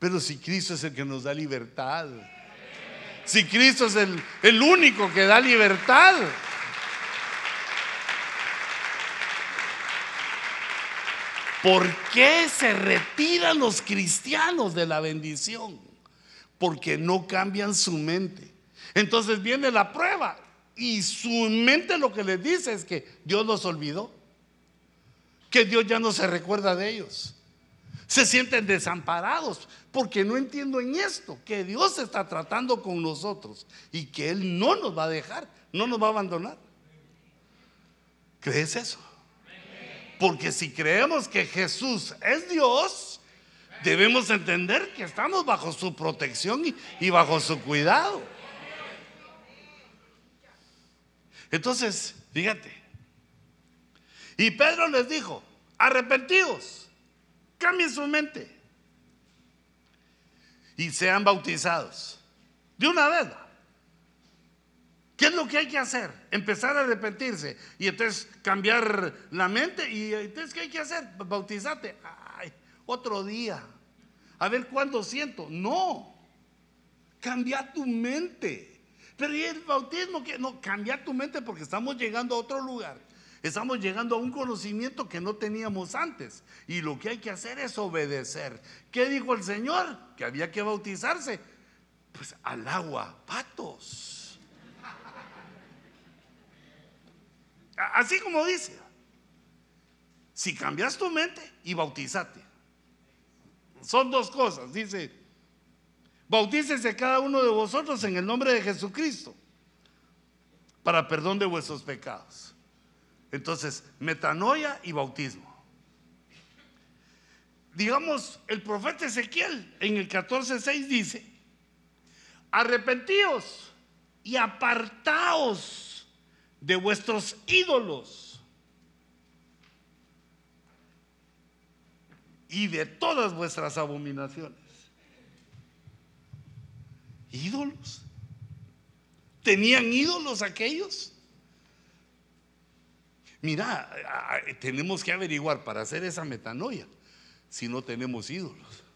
Pero si Cristo es el que nos da libertad, si Cristo es el único que da libertad, ¿por qué se retiran los cristianos de la bendición? Porque no cambian su mente. Entonces viene la prueba y su mente lo que les dice es que Dios los olvidó, que Dios ya no se recuerda de ellos se sienten desamparados porque no entiendo en esto, que Dios está tratando con nosotros y que Él no nos va a dejar, no nos va a abandonar. ¿Crees eso? Porque si creemos que Jesús es Dios, debemos entender que estamos bajo su protección y, bajo su cuidado. Entonces, fíjate. Y Pedro les dijo, arrepentidos Cambien su mente. y sean bautizados. De una vez. ¿Qué es lo que hay que hacer? Empezar a arrepentirse y entonces cambiar la mente. ¿Y entonces qué hay que hacer? Bautizarte. Ay, otro día. A ver cuándo siento. No. Cambia tu mente. Pero ¿y el bautismo que No, cambia tu mente porque estamos llegando a otro lugar. Estamos llegando a un conocimiento que no teníamos antes. Y lo que hay que hacer es obedecer. ¿Qué dijo el Señor? Que había que bautizarse. Pues al agua, patos. Así como dice. Si cambias tu mente y bautizate. Son dos cosas. Dice, bautícese cada uno de vosotros en el nombre de Jesucristo para perdón de vuestros pecados. Entonces, metanoia y bautismo. Digamos, el profeta Ezequiel en el 14.6 dice, arrepentíos y apartaos de vuestros ídolos y de todas vuestras abominaciones. ¿Ídolos? ¿Tenían ídolos aquellos? Mira, tenemos que averiguar para hacer esa metanoia si no tenemos ídolos.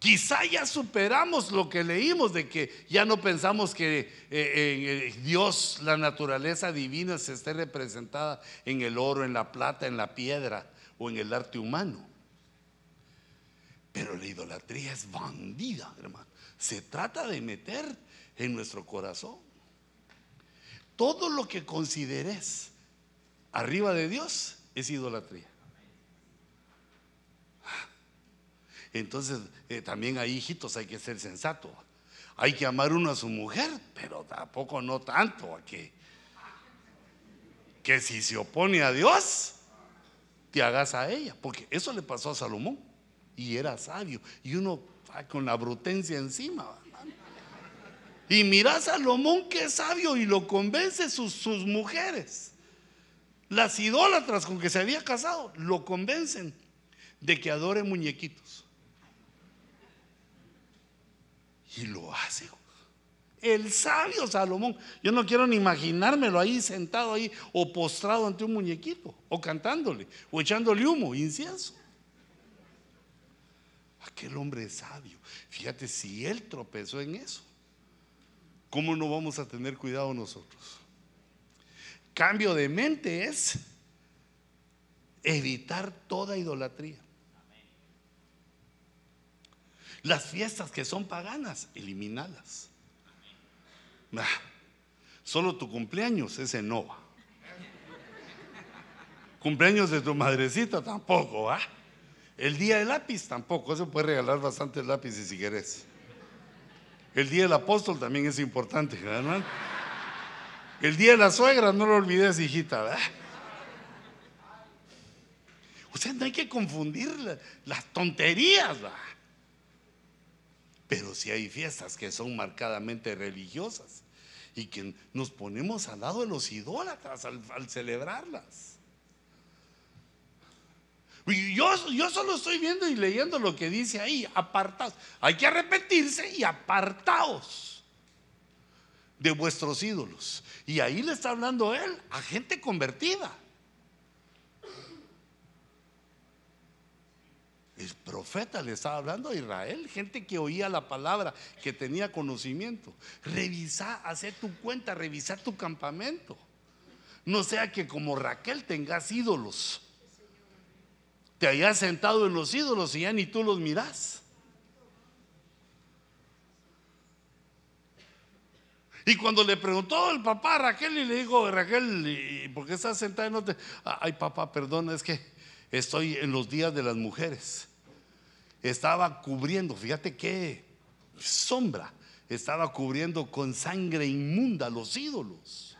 Quizá ya superamos lo que leímos de que ya no pensamos que eh, eh, Dios, la naturaleza divina, se esté representada en el oro, en la plata, en la piedra o en el arte humano. Pero la idolatría es bandida, hermano. Se trata de meter en nuestro corazón. Todo lo que consideres arriba de Dios es idolatría. Entonces, eh, también hay hijitos, hay que ser sensato. Hay que amar uno a su mujer, pero tampoco no tanto a que, que si se opone a Dios, te hagas a ella. Porque eso le pasó a Salomón. Y era sabio. Y uno con la brutencia encima. Y mira a Salomón que es sabio y lo convence sus, sus mujeres. Las idólatras con que se había casado lo convencen de que adore muñequitos. Y lo hace. El sabio Salomón. Yo no quiero ni imaginármelo ahí sentado ahí o postrado ante un muñequito o cantándole o echándole humo, incienso. Aquel hombre sabio. Fíjate, si él tropezó en eso, ¿cómo no vamos a tener cuidado nosotros? Cambio de mente es evitar toda idolatría. Las fiestas que son paganas, eliminalas. solo tu cumpleaños es en Nova. Cumpleaños de tu madrecita tampoco, ¿ah? El día del lápiz tampoco, eso puede regalar bastantes lápices si querés. El día del apóstol también es importante, ¿verdad? El día de la suegra, no lo olvides, hijita, ¿verdad? O sea, no hay que confundir las tonterías, ¿verdad? Pero si hay fiestas que son marcadamente religiosas y que nos ponemos al lado de los idólatras al, celebrarlas. Yo, yo solo estoy viendo y leyendo lo que dice ahí, apartados. Hay que arrepentirse y apartaos de vuestros ídolos. Y ahí le está hablando él a gente convertida. El profeta le estaba hablando a Israel, gente que oía la palabra, que tenía conocimiento. Revisa, hace tu cuenta, revisa tu campamento. No sea que como Raquel tengas ídolos. Te hayas sentado en los ídolos y ya ni tú los mirás. Y cuando le preguntó el papá a Raquel y le dijo, Raquel, ¿por qué estás sentada en otro? Ay, papá, perdón, es que estoy en los días de las mujeres estaba cubriendo, fíjate qué sombra, estaba cubriendo con sangre inmunda los ídolos.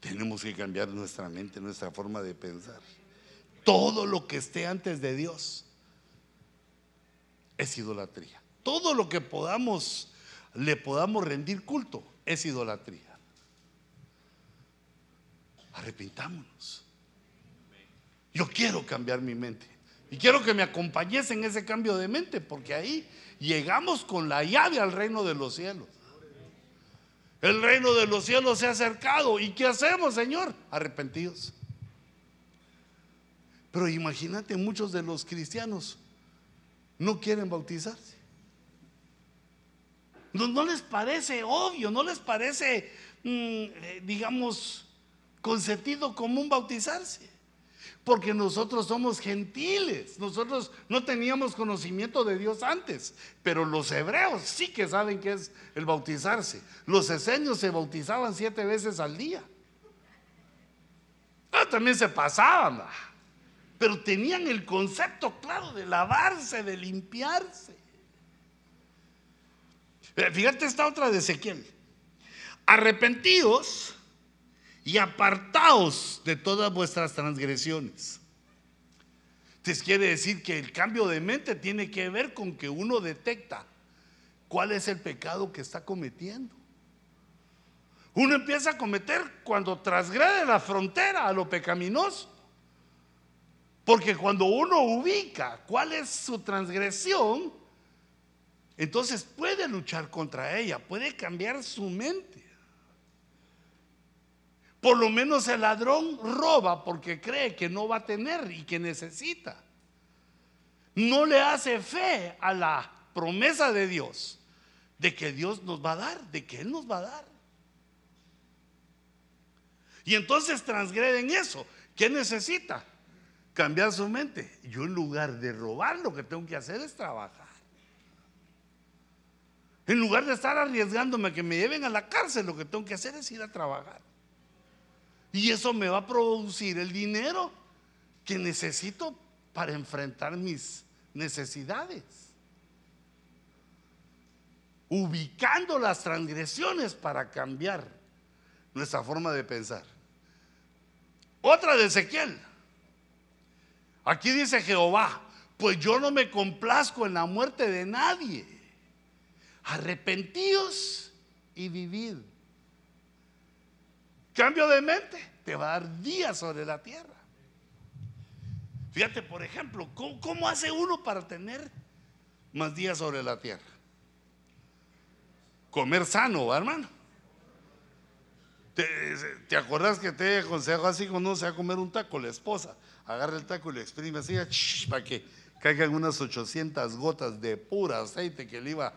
Tenemos que cambiar nuestra mente, nuestra forma de pensar. Todo lo que esté antes de Dios es idolatría. Todo lo que podamos, le podamos rendir culto, es idolatría. Arrepintámonos. Yo quiero cambiar mi mente. Y quiero que me acompañes en ese cambio de mente, porque ahí llegamos con la llave al reino de los cielos. El reino de los cielos se ha acercado. ¿Y qué hacemos, Señor? Arrepentidos. Pero imagínate, muchos de los cristianos no quieren bautizarse. No, les parece obvio, no les parece, mm, eh, digamos, con sentido común bautizarse. Porque nosotros somos gentiles, nosotros no teníamos conocimiento de Dios antes, pero los hebreos sí que saben qué es el bautizarse. Los esenios se bautizaban siete veces al día. Ah, también se pasaban, pero tenían el concepto claro de lavarse, de limpiarse. Eh, fíjate esta otra de Ezequiel. Arrepentidos y apartaos de todas vuestras transgresiones. Entonces quiere decir que el cambio de mente tiene que ver con que uno detecta cuál es el pecado que está cometiendo. Uno empieza a cometer cuando transgrede la frontera a lo pecaminoso. Porque cuando uno ubica cuál es su transgresión, entonces puede luchar contra ella, puede cambiar su mente. Por lo menos el ladrón roba porque cree que no va a tener y que necesita. No le hace fe a la promesa de Dios de que Dios nos va a dar, de que Él nos va a dar. Y entonces transgreden eso. ¿Qué necesita? Cambiar su mente. Yo en lugar de robar lo que tengo que hacer es trabajar. En lugar de estar arriesgándome a que me lleven a la cárcel, lo que tengo que hacer es ir a trabajar. Y eso me va a producir el dinero que necesito para enfrentar mis necesidades. Ubicando las transgresiones para cambiar nuestra forma de pensar. Otra de Ezequiel. Aquí dice Jehová, pues yo no me complazco en la muerte de nadie arrepentíos y vivid. Cambio de mente, te va a dar días sobre la tierra. Fíjate, por ejemplo, ¿cómo, hace uno para tener más días sobre la tierra? Comer sano, hermano. ¿Te, ¿Te, acordás que te aconsejo así cuando uno se va a comer un taco? La esposa agarra el taco y le exprime así para que caigan unas 800 gotas de pura aceite que le iba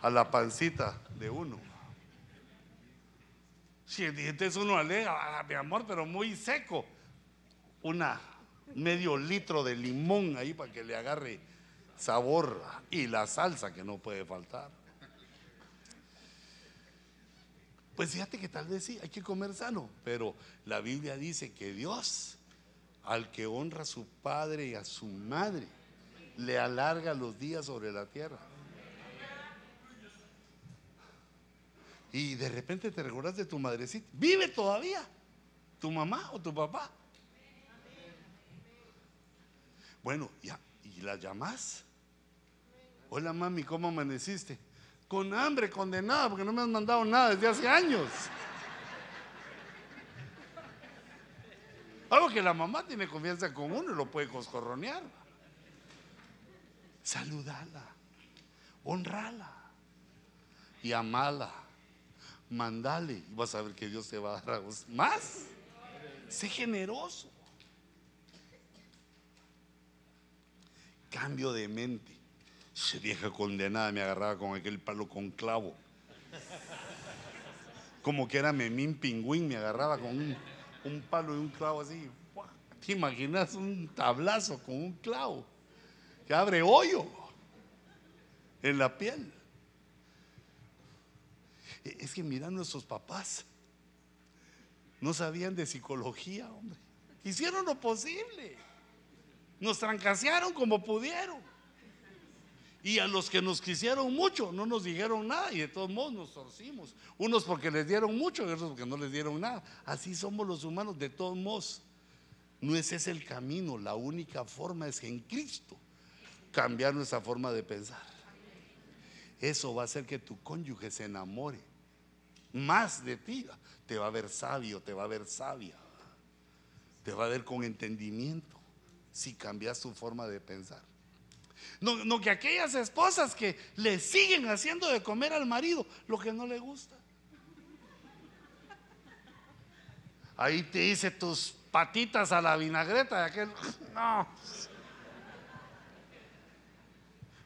a la pancita de uno. Si entonces uno alega, ah, mi amor, pero muy seco, una medio litro de limón ahí para que le agarre sabor y la salsa que no puede faltar. Pues fíjate que tal vez sí, hay que comer sano, pero la Biblia dice que Dios, al que honra a su padre y a su madre, le alarga los días sobre la tierra. Y de repente te recuerdas de tu madrecita. ¿Vive todavía tu mamá o tu papá? Bueno, ¿y la llamas? Hola mami, ¿cómo amaneciste? Con hambre, condenada, porque no me has mandado nada desde hace años. Algo que la mamá tiene confianza con uno y lo puede coscorronear. Saludala, honrala y amala mandale y vas a ver que Dios te va a dar más. Sé generoso. Cambio de mente. Se vieja condenada me agarraba con aquel palo con clavo. Como que era Memín Pingüín, me agarraba con un, un palo y un clavo así. ¿Te imaginas un tablazo con un clavo que abre hoyo en la piel? Es que mira nuestros papás. No sabían de psicología, hombre. Hicieron lo posible. Nos trancasearon como pudieron. Y a los que nos quisieron mucho no nos dijeron nada y de todos modos nos torcimos. Unos porque les dieron mucho y otros porque no les dieron nada. Así somos los humanos de todos modos. No ese es el camino. La única forma es en Cristo cambiar nuestra forma de pensar. Eso va a hacer que tu cónyuge se enamore más de ti. Te va a ver sabio, te va a ver sabia. Te va a ver con entendimiento. si cambias tu forma de pensar. No, no que aquellas esposas que le siguen haciendo de comer al marido lo que no le gusta. Ahí te dice tus patitas a la vinagreta de aquel. <laughs> No.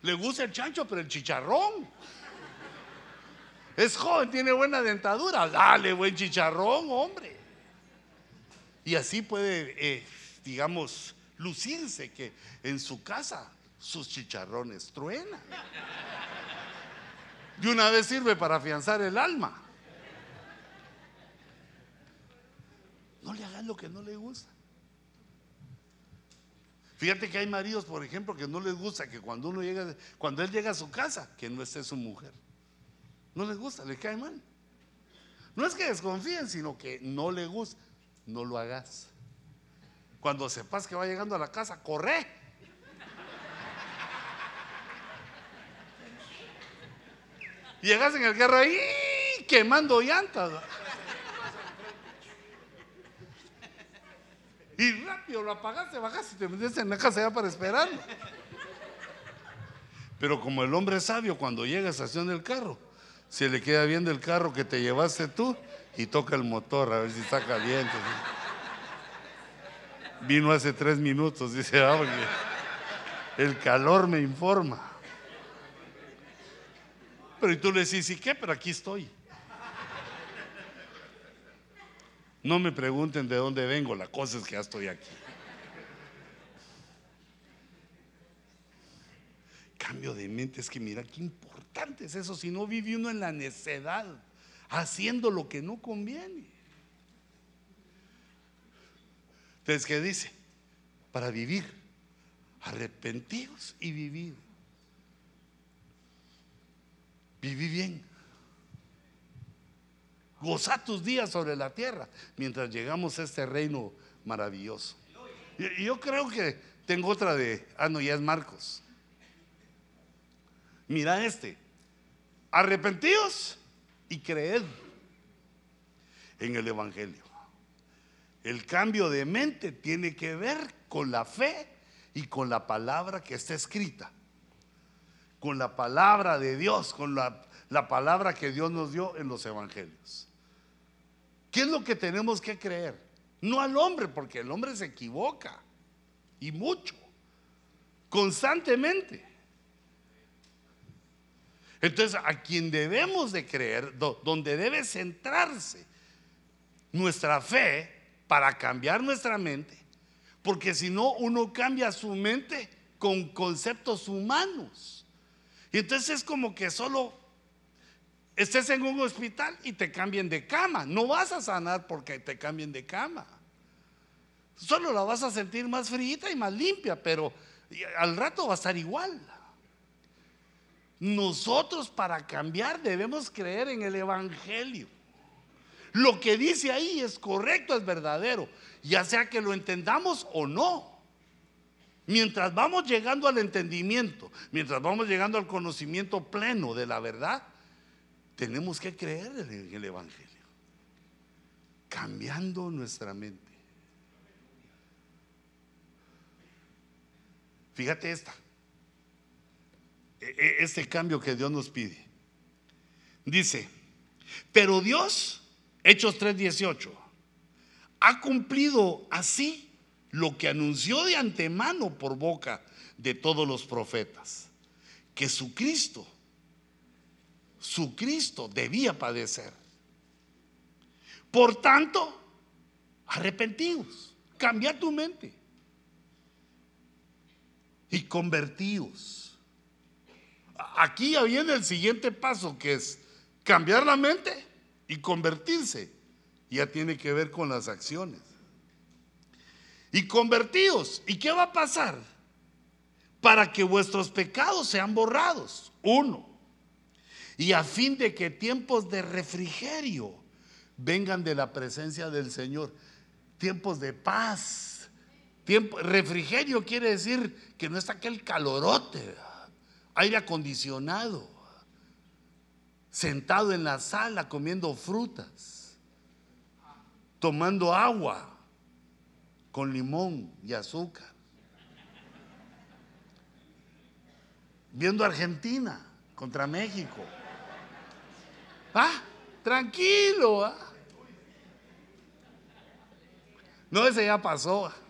Le gusta el chancho, pero el chicharrón. Es joven, tiene buena dentadura. Dale buen chicharrón, hombre. Y así puede, eh, digamos, lucirse que en su casa sus chicharrones truenan. De una vez sirve para afianzar el alma. No le hagan lo que no le gusta. Fíjate que hay maridos, por ejemplo, que no les gusta que cuando uno llega, cuando él llega a su casa, que no esté su mujer. No les gusta, le cae mal. No es que desconfíen, sino que no le gusta. No lo hagas. Cuando sepas que va llegando a la casa, corre. Llegas en el carro ahí quemando llantas. Y rápido lo apagaste, bajaste y te metiste en la casa ya para esperarlo. Pero como el hombre sabio, cuando llega a estación del carro, se le queda viendo el carro que te llevaste tú y toca el motor a ver si está caliente. Vino hace tres minutos, dice, ah, el calor me informa. Pero y tú le decís, ¿y qué? Pero aquí estoy. No me pregunten de dónde vengo, la cosa es que ya estoy aquí. Cambio de mente, es que mira qué importante es eso, si no vive uno en la necedad, haciendo lo que no conviene. Entonces, ¿qué dice? Para vivir, arrepentidos y vivir. Viví bien. Goza tus días sobre la tierra mientras llegamos a este reino maravilloso. Y yo creo que tengo otra de, ah, no, ya es Marcos. Mira este, arrepentidos y creed en el Evangelio. El cambio de mente tiene que ver con la fe y con la palabra que está escrita, con la palabra de Dios, con la, la palabra que Dios nos dio en los evangelios. ¿Qué es lo que tenemos que creer? No al hombre, porque el hombre se equivoca y mucho, constantemente. Entonces, a quien debemos de creer, donde debe centrarse nuestra fe para cambiar nuestra mente, porque si no, uno cambia su mente con conceptos humanos. Y entonces es como que solo estés en un hospital y te cambien de cama. No vas a sanar porque te cambien de cama. Solo la vas a sentir más fría y más limpia, pero al rato va a estar igual. Nosotros para cambiar debemos creer en el Evangelio. Lo que dice ahí es correcto, es verdadero, ya sea que lo entendamos o no. Mientras vamos llegando al entendimiento, mientras vamos llegando al conocimiento pleno de la verdad, tenemos que creer en el Evangelio, cambiando nuestra mente. Fíjate esta, este cambio que Dios nos pide. Dice, pero Dios, Hechos 3:18, ha cumplido así lo que anunció de antemano por boca de todos los profetas, que su Cristo su Cristo debía padecer. Por tanto, arrepentidos, cambia tu mente y convertidos. Aquí ya viene el siguiente paso que es cambiar la mente y convertirse. Ya tiene que ver con las acciones. Y convertidos. ¿Y qué va a pasar? Para que vuestros pecados sean borrados. Uno y a fin de que tiempos de refrigerio vengan de la presencia del Señor, tiempos de paz. Tiempo, refrigerio quiere decir que no está aquel calorote, aire acondicionado, sentado en la sala comiendo frutas, tomando agua con limón y azúcar, viendo Argentina contra México. Ah, tranquilo. ¿ah? No, ese ya pasó. Ah.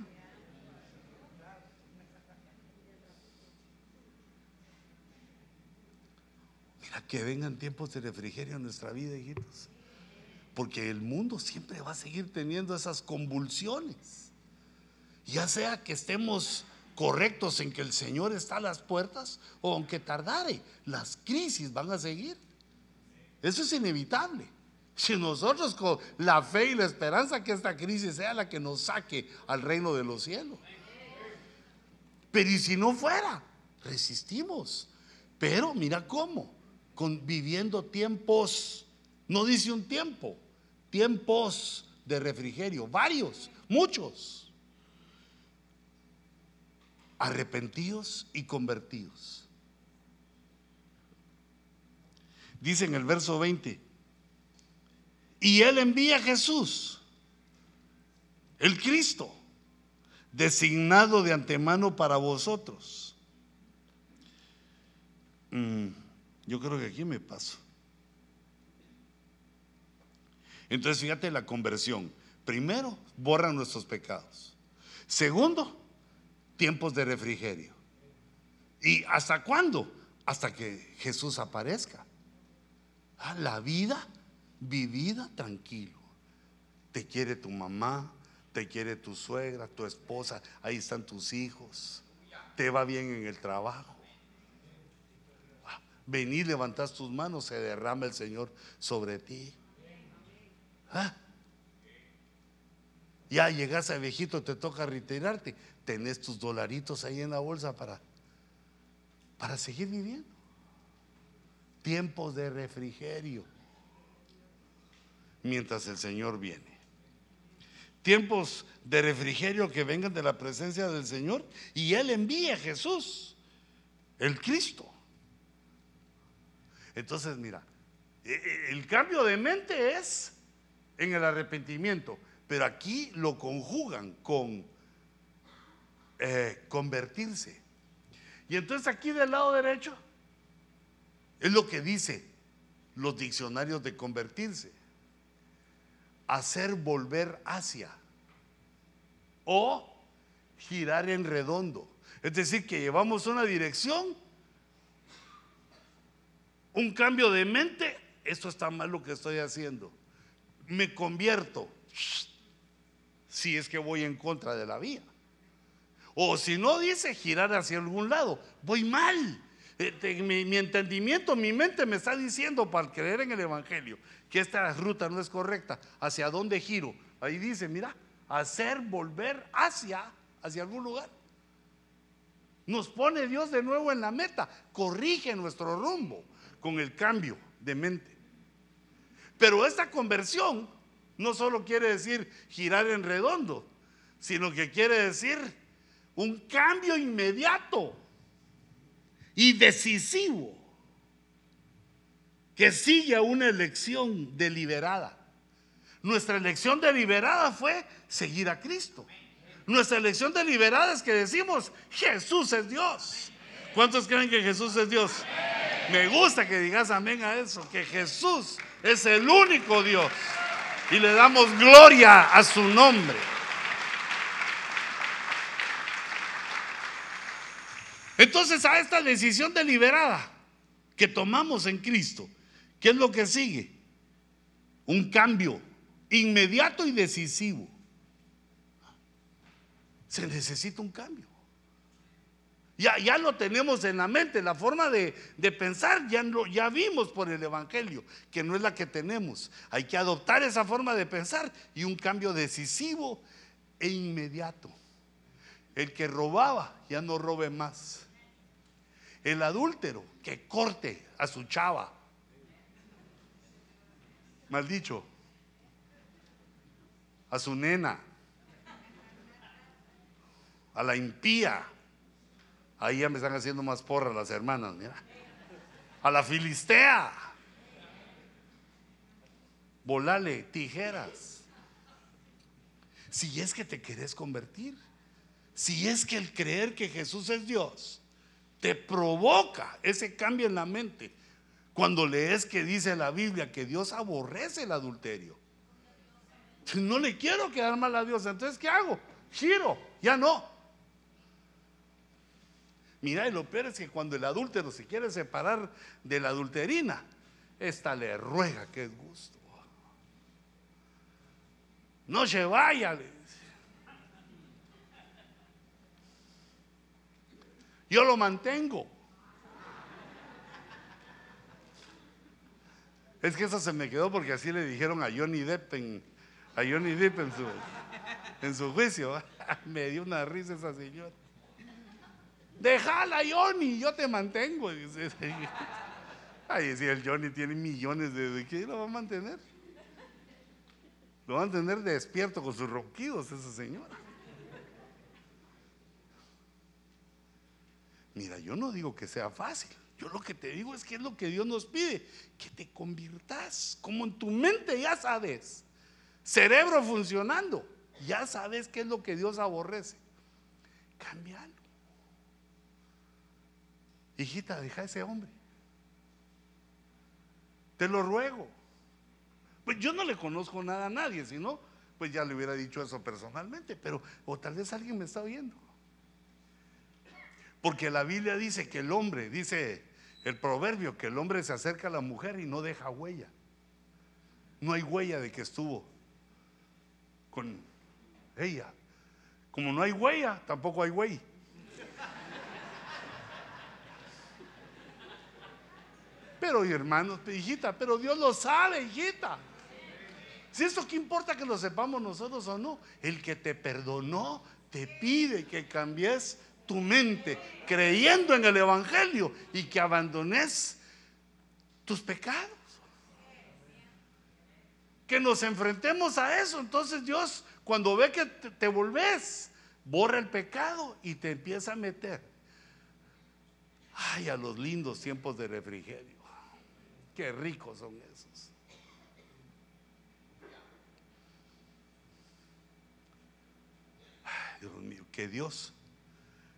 Que vengan tiempos de refrigerio en nuestra vida, hijitos. Porque el mundo siempre va a seguir teniendo esas convulsiones. Ya sea que estemos correctos en que el Señor está a las puertas o aunque tardare, las crisis van a seguir. Eso es inevitable. Si nosotros con la fe y la esperanza que esta crisis sea la que nos saque al reino de los cielos. Pero y si no fuera, resistimos. Pero mira cómo, viviendo tiempos, no dice un tiempo, tiempos de refrigerio, varios, muchos, arrepentidos y convertidos. Dice en el verso 20, y Él envía a Jesús, el Cristo, designado de antemano para vosotros. Mm, yo creo que aquí me paso. Entonces fíjate la conversión. Primero, borra nuestros pecados. Segundo, tiempos de refrigerio. ¿Y hasta cuándo? Hasta que Jesús aparezca. Ah, la vida vivida tranquilo. Te quiere tu mamá, te quiere tu suegra, tu esposa, ahí están tus hijos. Te va bien en el trabajo. Ah, Vení, levantas tus manos, se derrama el Señor sobre ti. ¿Ah? Ya llegas a viejito, te toca retirarte. Tenés tus dolaritos ahí en la bolsa para, para seguir viviendo. Tiempos de refrigerio mientras el Señor viene. Tiempos de refrigerio que vengan de la presencia del Señor y Él envía a Jesús, el Cristo. Entonces, mira, e, e, el cambio de mente es en el arrepentimiento, pero aquí lo conjugan con eh, convertirse. Y entonces aquí del lado derecho es lo que dice los diccionarios de convertirse hacer volver hacia o girar en redondo. Es decir, que llevamos una dirección, un cambio de mente, esto está mal lo que estoy haciendo. Me convierto si es que voy en contra de la vía. O si no dice girar hacia algún lado, voy mal. Eh, mi, entendimiento, mi mente me está diciendo para creer en el Evangelio que esta ruta no es correcta. ¿Hacia dónde giro? Ahí dice, mira, hacer volver hacia, hacia algún lugar. Nos pone Dios de nuevo en la meta, corrige nuestro rumbo con el cambio de mente. Pero esta conversión no solo quiere decir girar en redondo, sino que quiere decir un cambio inmediato y decisivo que sigue una elección deliberada. Nuestra elección deliberada fue seguir a Cristo. Nuestra elección deliberada es que decimos, Jesús es Dios. ¿Cuántos creen que Jesús es Dios? Me gusta que digas amén a eso, que Jesús es el único Dios. Y le damos gloria a su nombre. Entonces a esta decisión deliberada que tomamos en Cristo, ¿qué es lo que sigue? Un cambio inmediato y decisivo. Se necesita un cambio. Ya, ya lo tenemos en la mente, la forma de, pensar ya, ya vimos por el Evangelio, que no es la que tenemos. Hay que adoptar esa forma de pensar y un cambio decisivo e inmediato. El que robaba ya no robe más. El adúltero que corte a su chava. Mal dicho. A su nena. A la impía. Ahí ya me están haciendo más porras las hermanas, mira. A la filistea. Volale, tijeras. Si es que te querés convertir. Si es que el creer que Jesús es Dios te provoca ese cambio en la mente cuando lees que dice la Biblia que Dios aborrece el adulterio. No le quiero quedar mal a Dios, entonces ¿qué hago? Giro, ya no. Mira, y lo peor es que cuando el adúltero se quiere separar de la adulterina, esta le ruega que es gusto. No se vaya. Yo lo mantengo. Es que eso se me quedó porque así le dijeron a Johnny Depp en, a Johnny Depp en su, en su juicio. <laughs> me dio una risa esa señora. Déjala, Johnny, yo te mantengo. <laughs> Ay, si el Johnny tiene millones de... ¿De qué lo va a mantener? Lo va a mantener despierto con sus ronquidos esa señora. Mira, yo no digo que sea fácil. Yo lo que te digo es que es lo que Dios nos pide, que te convirtas, como en tu mente ya sabes, cerebro funcionando, ya sabes qué es lo que Dios aborrece. Cambialo. Hijita, deja a ese hombre. Te lo ruego. Pues yo no le conozco nada a nadie, sino, pues ya le hubiera dicho eso personalmente, pero o tal vez alguien me está oyendo. Porque la Biblia dice que el hombre, dice el proverbio, que el hombre se acerca a la mujer y no deja huella. No hay huella de que estuvo con ella. Como no hay huella, tampoco hay güey. Pero hermanos, hijita, pero Dios lo sabe, hijita. Si eso qué importa que lo sepamos nosotros o no, el que te perdonó te pide que cambies tu mente creyendo en el Evangelio y que abandones tus pecados. Que nos enfrentemos a eso. Entonces Dios, cuando ve que te, te volvés, borra el pecado y te empieza a meter. Ay, a los lindos tiempos de refrigerio. Qué ricos son esos. Dios mío, que Dios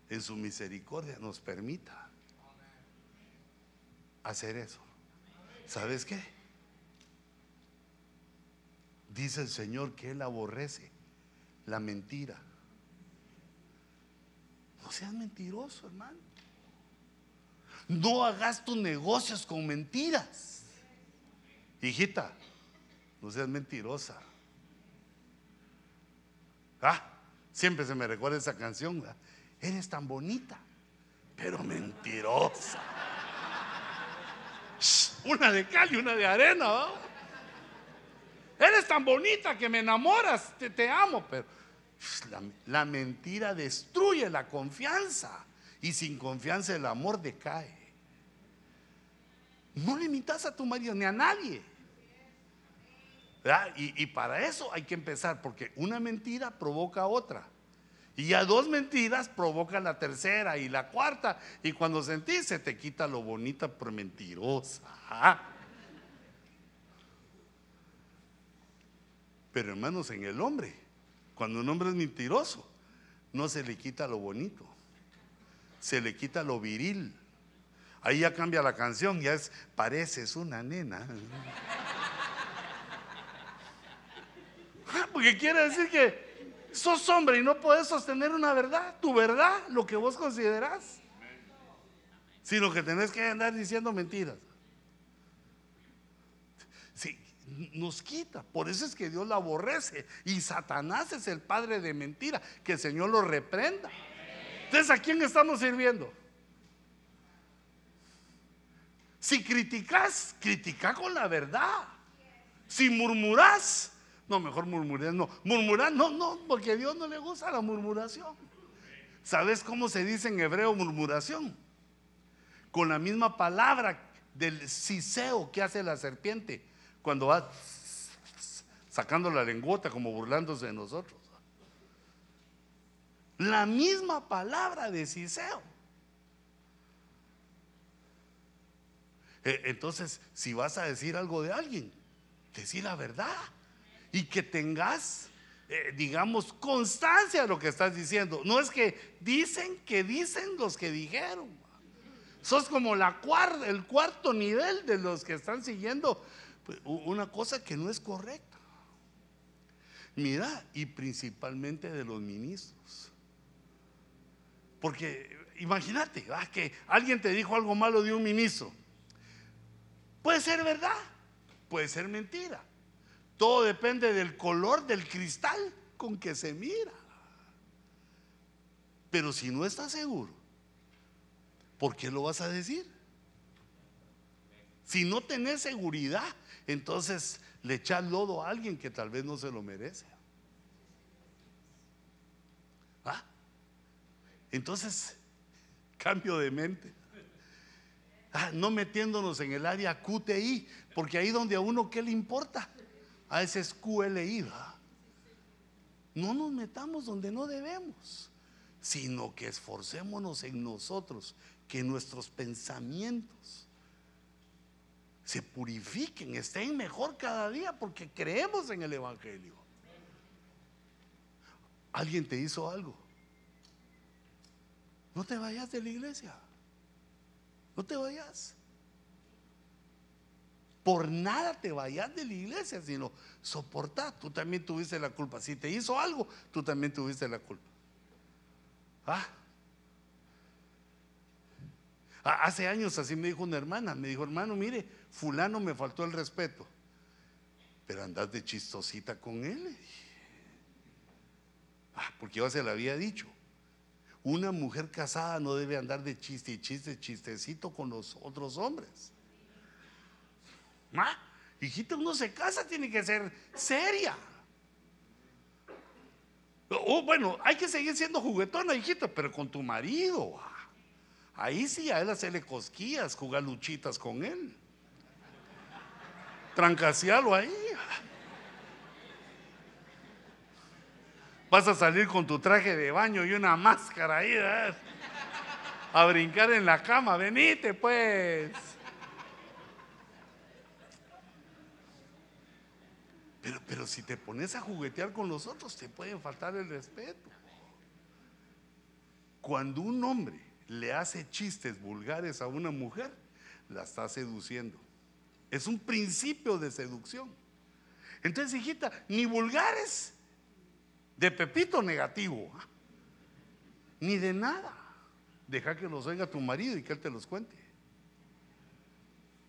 en su misericordia nos permita hacer eso. ¿Sabes qué? Dice el Señor que Él aborrece la mentira. No seas mentiroso, hermano. No hagas tus negocios con mentiras. Hijita, no seas mentirosa. Ah, siempre se me recuerda esa canción. Eres tan bonita, pero mentirosa. Una de cal y una de arena. Eres tan bonita que me enamoras, te, te amo, pero la, la mentira destruye la confianza y sin confianza el amor decae. No limitas a tu marido ni a nadie. Y, y, para eso hay que empezar, porque una mentira provoca otra. Y ya dos mentiras provocan la tercera y la cuarta. Y cuando sentís, se te quita lo bonita por mentirosa. Pero hermanos, en el hombre, cuando un hombre es mentiroso, no se le quita lo bonito, se le quita lo viril. Ahí ya cambia la canción, ya es, pareces una nena. Porque quiere decir que sos hombre y no puedes sostener una verdad, tu verdad, lo que vos considerás. Sino que tenés que andar diciendo mentiras. Sí, nos quita. Por eso es que Dios la aborrece. Y Satanás es el padre de mentira. Que el Señor lo reprenda. Entonces, ¿a quién estamos sirviendo? Si criticas, critica con la verdad. Si murmuras, no, mejor murmurar, no. Murmurar, no, no, porque a Dios no le gusta la murmuración. ¿Sabes cómo se dice en hebreo murmuración? Con la misma palabra del siseo que hace la serpiente cuando va sacando la lengüota como burlándose de nosotros. La misma palabra de siseo. Entonces, si vas a decir algo de alguien, decir la verdad y que tengas, eh, digamos, constancia de lo que estás diciendo. No es que dicen que dicen los que dijeron. Sos como el cuarto nivel de los que están siguiendo pues, una cosa que no es correcta. Mira, y principalmente de los ministros. Porque imagínate que alguien te dijo algo malo de un ministro. Puede ser verdad, puede ser mentira. Todo depende del color del cristal con que se mira. Pero si no estás seguro, ¿por qué lo vas a decir? Si no tenés seguridad, entonces le echas lodo a alguien que tal vez no se lo merece. ¿Ah? Entonces, <laughs> cambio de mente. Ah, no metiéndonos en el área QTI, porque ahí donde a uno, ¿qué le importa? A ese es QLI. No nos metamos donde no debemos, sino que esforcémonos en nosotros, que nuestros pensamientos se purifiquen, estén mejor cada día, porque creemos en el Evangelio. Alguien te hizo algo. No te vayas de la iglesia. No te vayas. Por nada te vayas de la iglesia, sino soportar. Tú también tuviste la culpa. Si te hizo algo, tú también tuviste la culpa. Ah. Hace años así me dijo una hermana, me dijo, hermano, mire, fulano me faltó el respeto, pero andas de chistosita con él. Ah, porque yo se lo había dicho. Una mujer casada no debe andar de chiste y chiste, chistecito con los otros hombres. ¿Ah? Hijita, uno se casa, tiene que ser seria. Oh, bueno, hay que seguir siendo juguetona, hijita, pero con tu marido. Ah. Ahí sí a él hacerle cosquillas, jugar luchitas con él. Trancasearlo ahí. Vas a salir con tu traje de baño y una máscara ahí, a brincar en la cama. Venite, pues. Pero, pero si te pones a juguetear con los otros, te pueden faltar el respeto. Cuando un hombre le hace chistes vulgares a una mujer, la está seduciendo. Es un principio de seducción. Entonces, hijita, ni vulgares de pepito negativo, ¿ah? ni de nada. Deja que los oiga tu marido y que él te los cuente.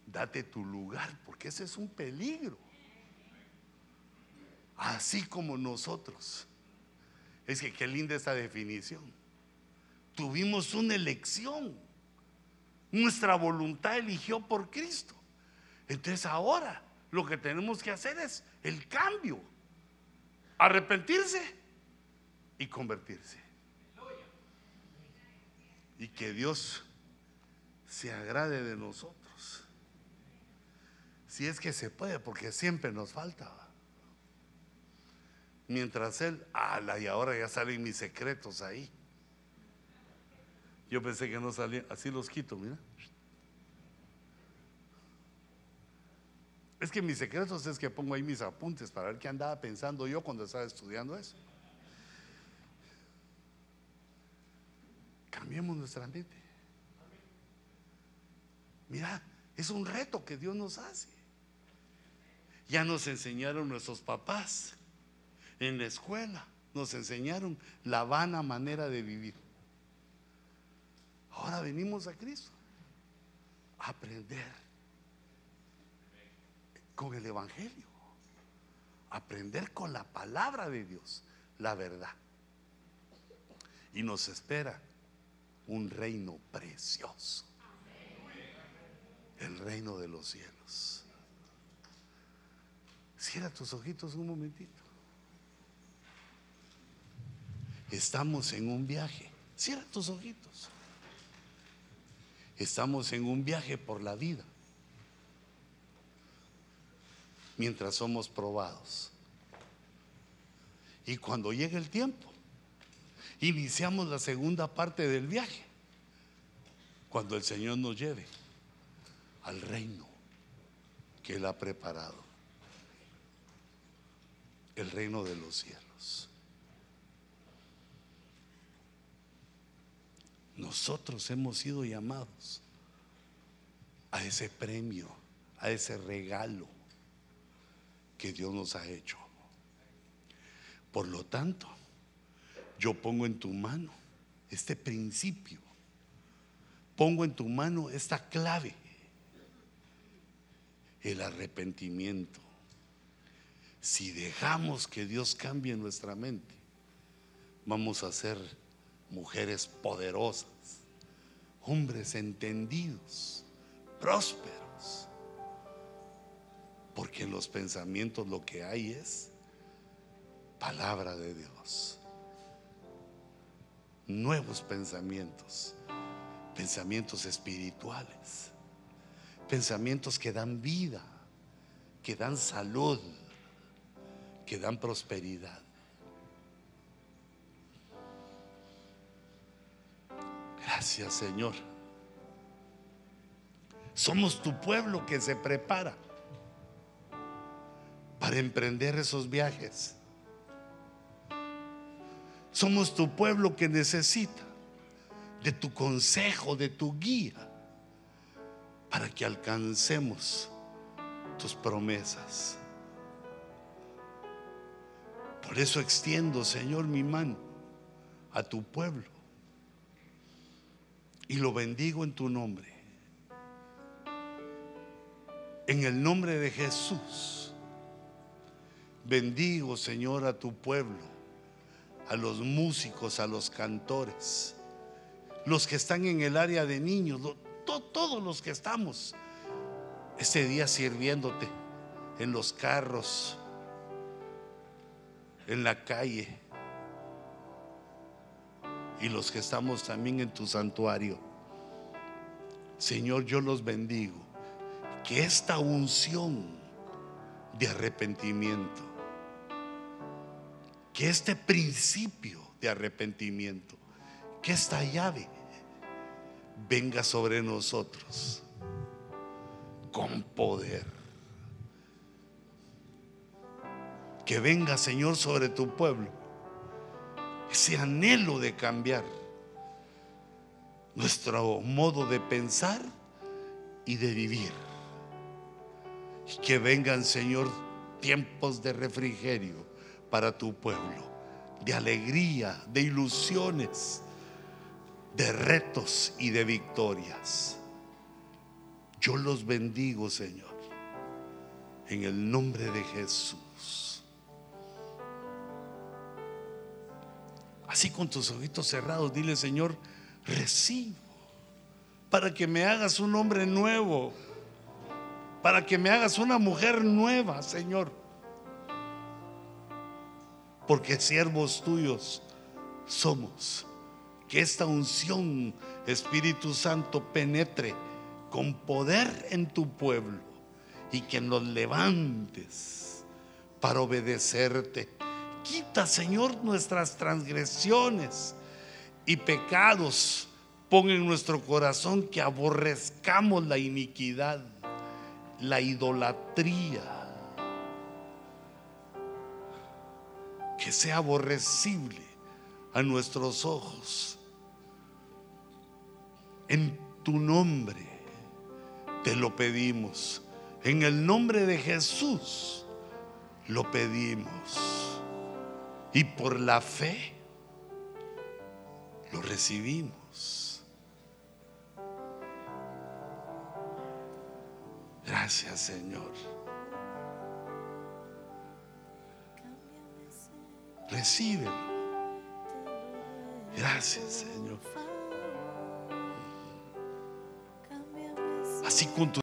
Date tu lugar, porque ese es un peligro. Así como nosotros. Es que qué linda esta definición. Tuvimos una elección. Nuestra voluntad eligió por Cristo. Entonces ahora lo que tenemos que hacer es el cambio. Arrepentirse y convertirse. Y que Dios se agrade de nosotros. Si es que se puede, porque siempre nos falta. Mientras Él, ala, y ahora ya salen mis secretos ahí. Yo pensé que no salían, así los quito, mira. Es que mis secretos es que pongo ahí mis apuntes para ver qué andaba pensando yo cuando estaba estudiando eso. Cambiemos nuestra mente. Mira, es un reto que Dios nos hace. Ya nos enseñaron nuestros papás en la escuela, nos enseñaron la vana manera de vivir. Ahora venimos a Cristo a aprender con el Evangelio, aprender con la palabra de Dios, la verdad. Y nos espera un reino precioso. El reino de los cielos. Cierra tus ojitos un momentito. Estamos en un viaje. Cierra tus ojitos. Estamos en un viaje por la vida. Mientras somos probados. Y cuando llegue el tiempo, iniciamos la segunda parte del viaje, cuando el Señor nos lleve al reino que Él ha preparado, el reino de los cielos. Nosotros hemos sido llamados a ese premio, a ese regalo que Dios nos ha hecho. Por lo tanto, yo pongo en tu mano este principio, pongo en tu mano esta clave, el arrepentimiento. Si dejamos que Dios cambie nuestra mente, vamos a ser mujeres poderosas, hombres entendidos, prósperos. Porque en los pensamientos lo que hay es palabra de Dios. Nuevos pensamientos, pensamientos espirituales, pensamientos que dan vida, que dan salud, que dan prosperidad. Gracias Señor. Somos tu pueblo que se prepara para emprender esos viajes. Somos tu pueblo que necesita de tu consejo, de tu guía, para que alcancemos tus promesas. Por eso extiendo, Señor, mi mano a tu pueblo y lo bendigo en tu nombre. En el nombre de Jesús, bendigo, Señor, a tu pueblo, a los músicos, a los cantores, los que están en el área de niños, todos los que estamos ese día sirviéndote en los carros, en la calle y los que estamos también en tu santuario. Señor, yo los bendigo. Que esta unción de arrepentimiento, que este principio de arrepentimiento, que esta llave venga sobre nosotros con poder. Que venga, Señor, sobre tu pueblo ese anhelo de cambiar nuestro modo de pensar y de vivir. Y que vengan, Señor, tiempos de refrigerio para tu pueblo, de alegría, de ilusiones, de retos y de victorias. Yo los bendigo, Señor, en el nombre de Jesús. Así con tus ojitos cerrados, dile, Señor, recibo para que me hagas un hombre nuevo, para que me hagas una mujer nueva, Señor. Porque siervos tuyos somos. Que esta unción, Espíritu Santo, penetre con poder en tu pueblo y que nos levantes para obedecerte Quita, Señor, nuestras transgresiones y pecados. Pon en nuestro corazón que aborrezcamos la iniquidad, la idolatría. Que sea aborrecible a nuestros ojos. En tu nombre te lo pedimos. En el nombre de Jesús lo pedimos. Y por la fe lo recibimos. Gracias Señor. Recíbelo. Gracias Señor. Así con tu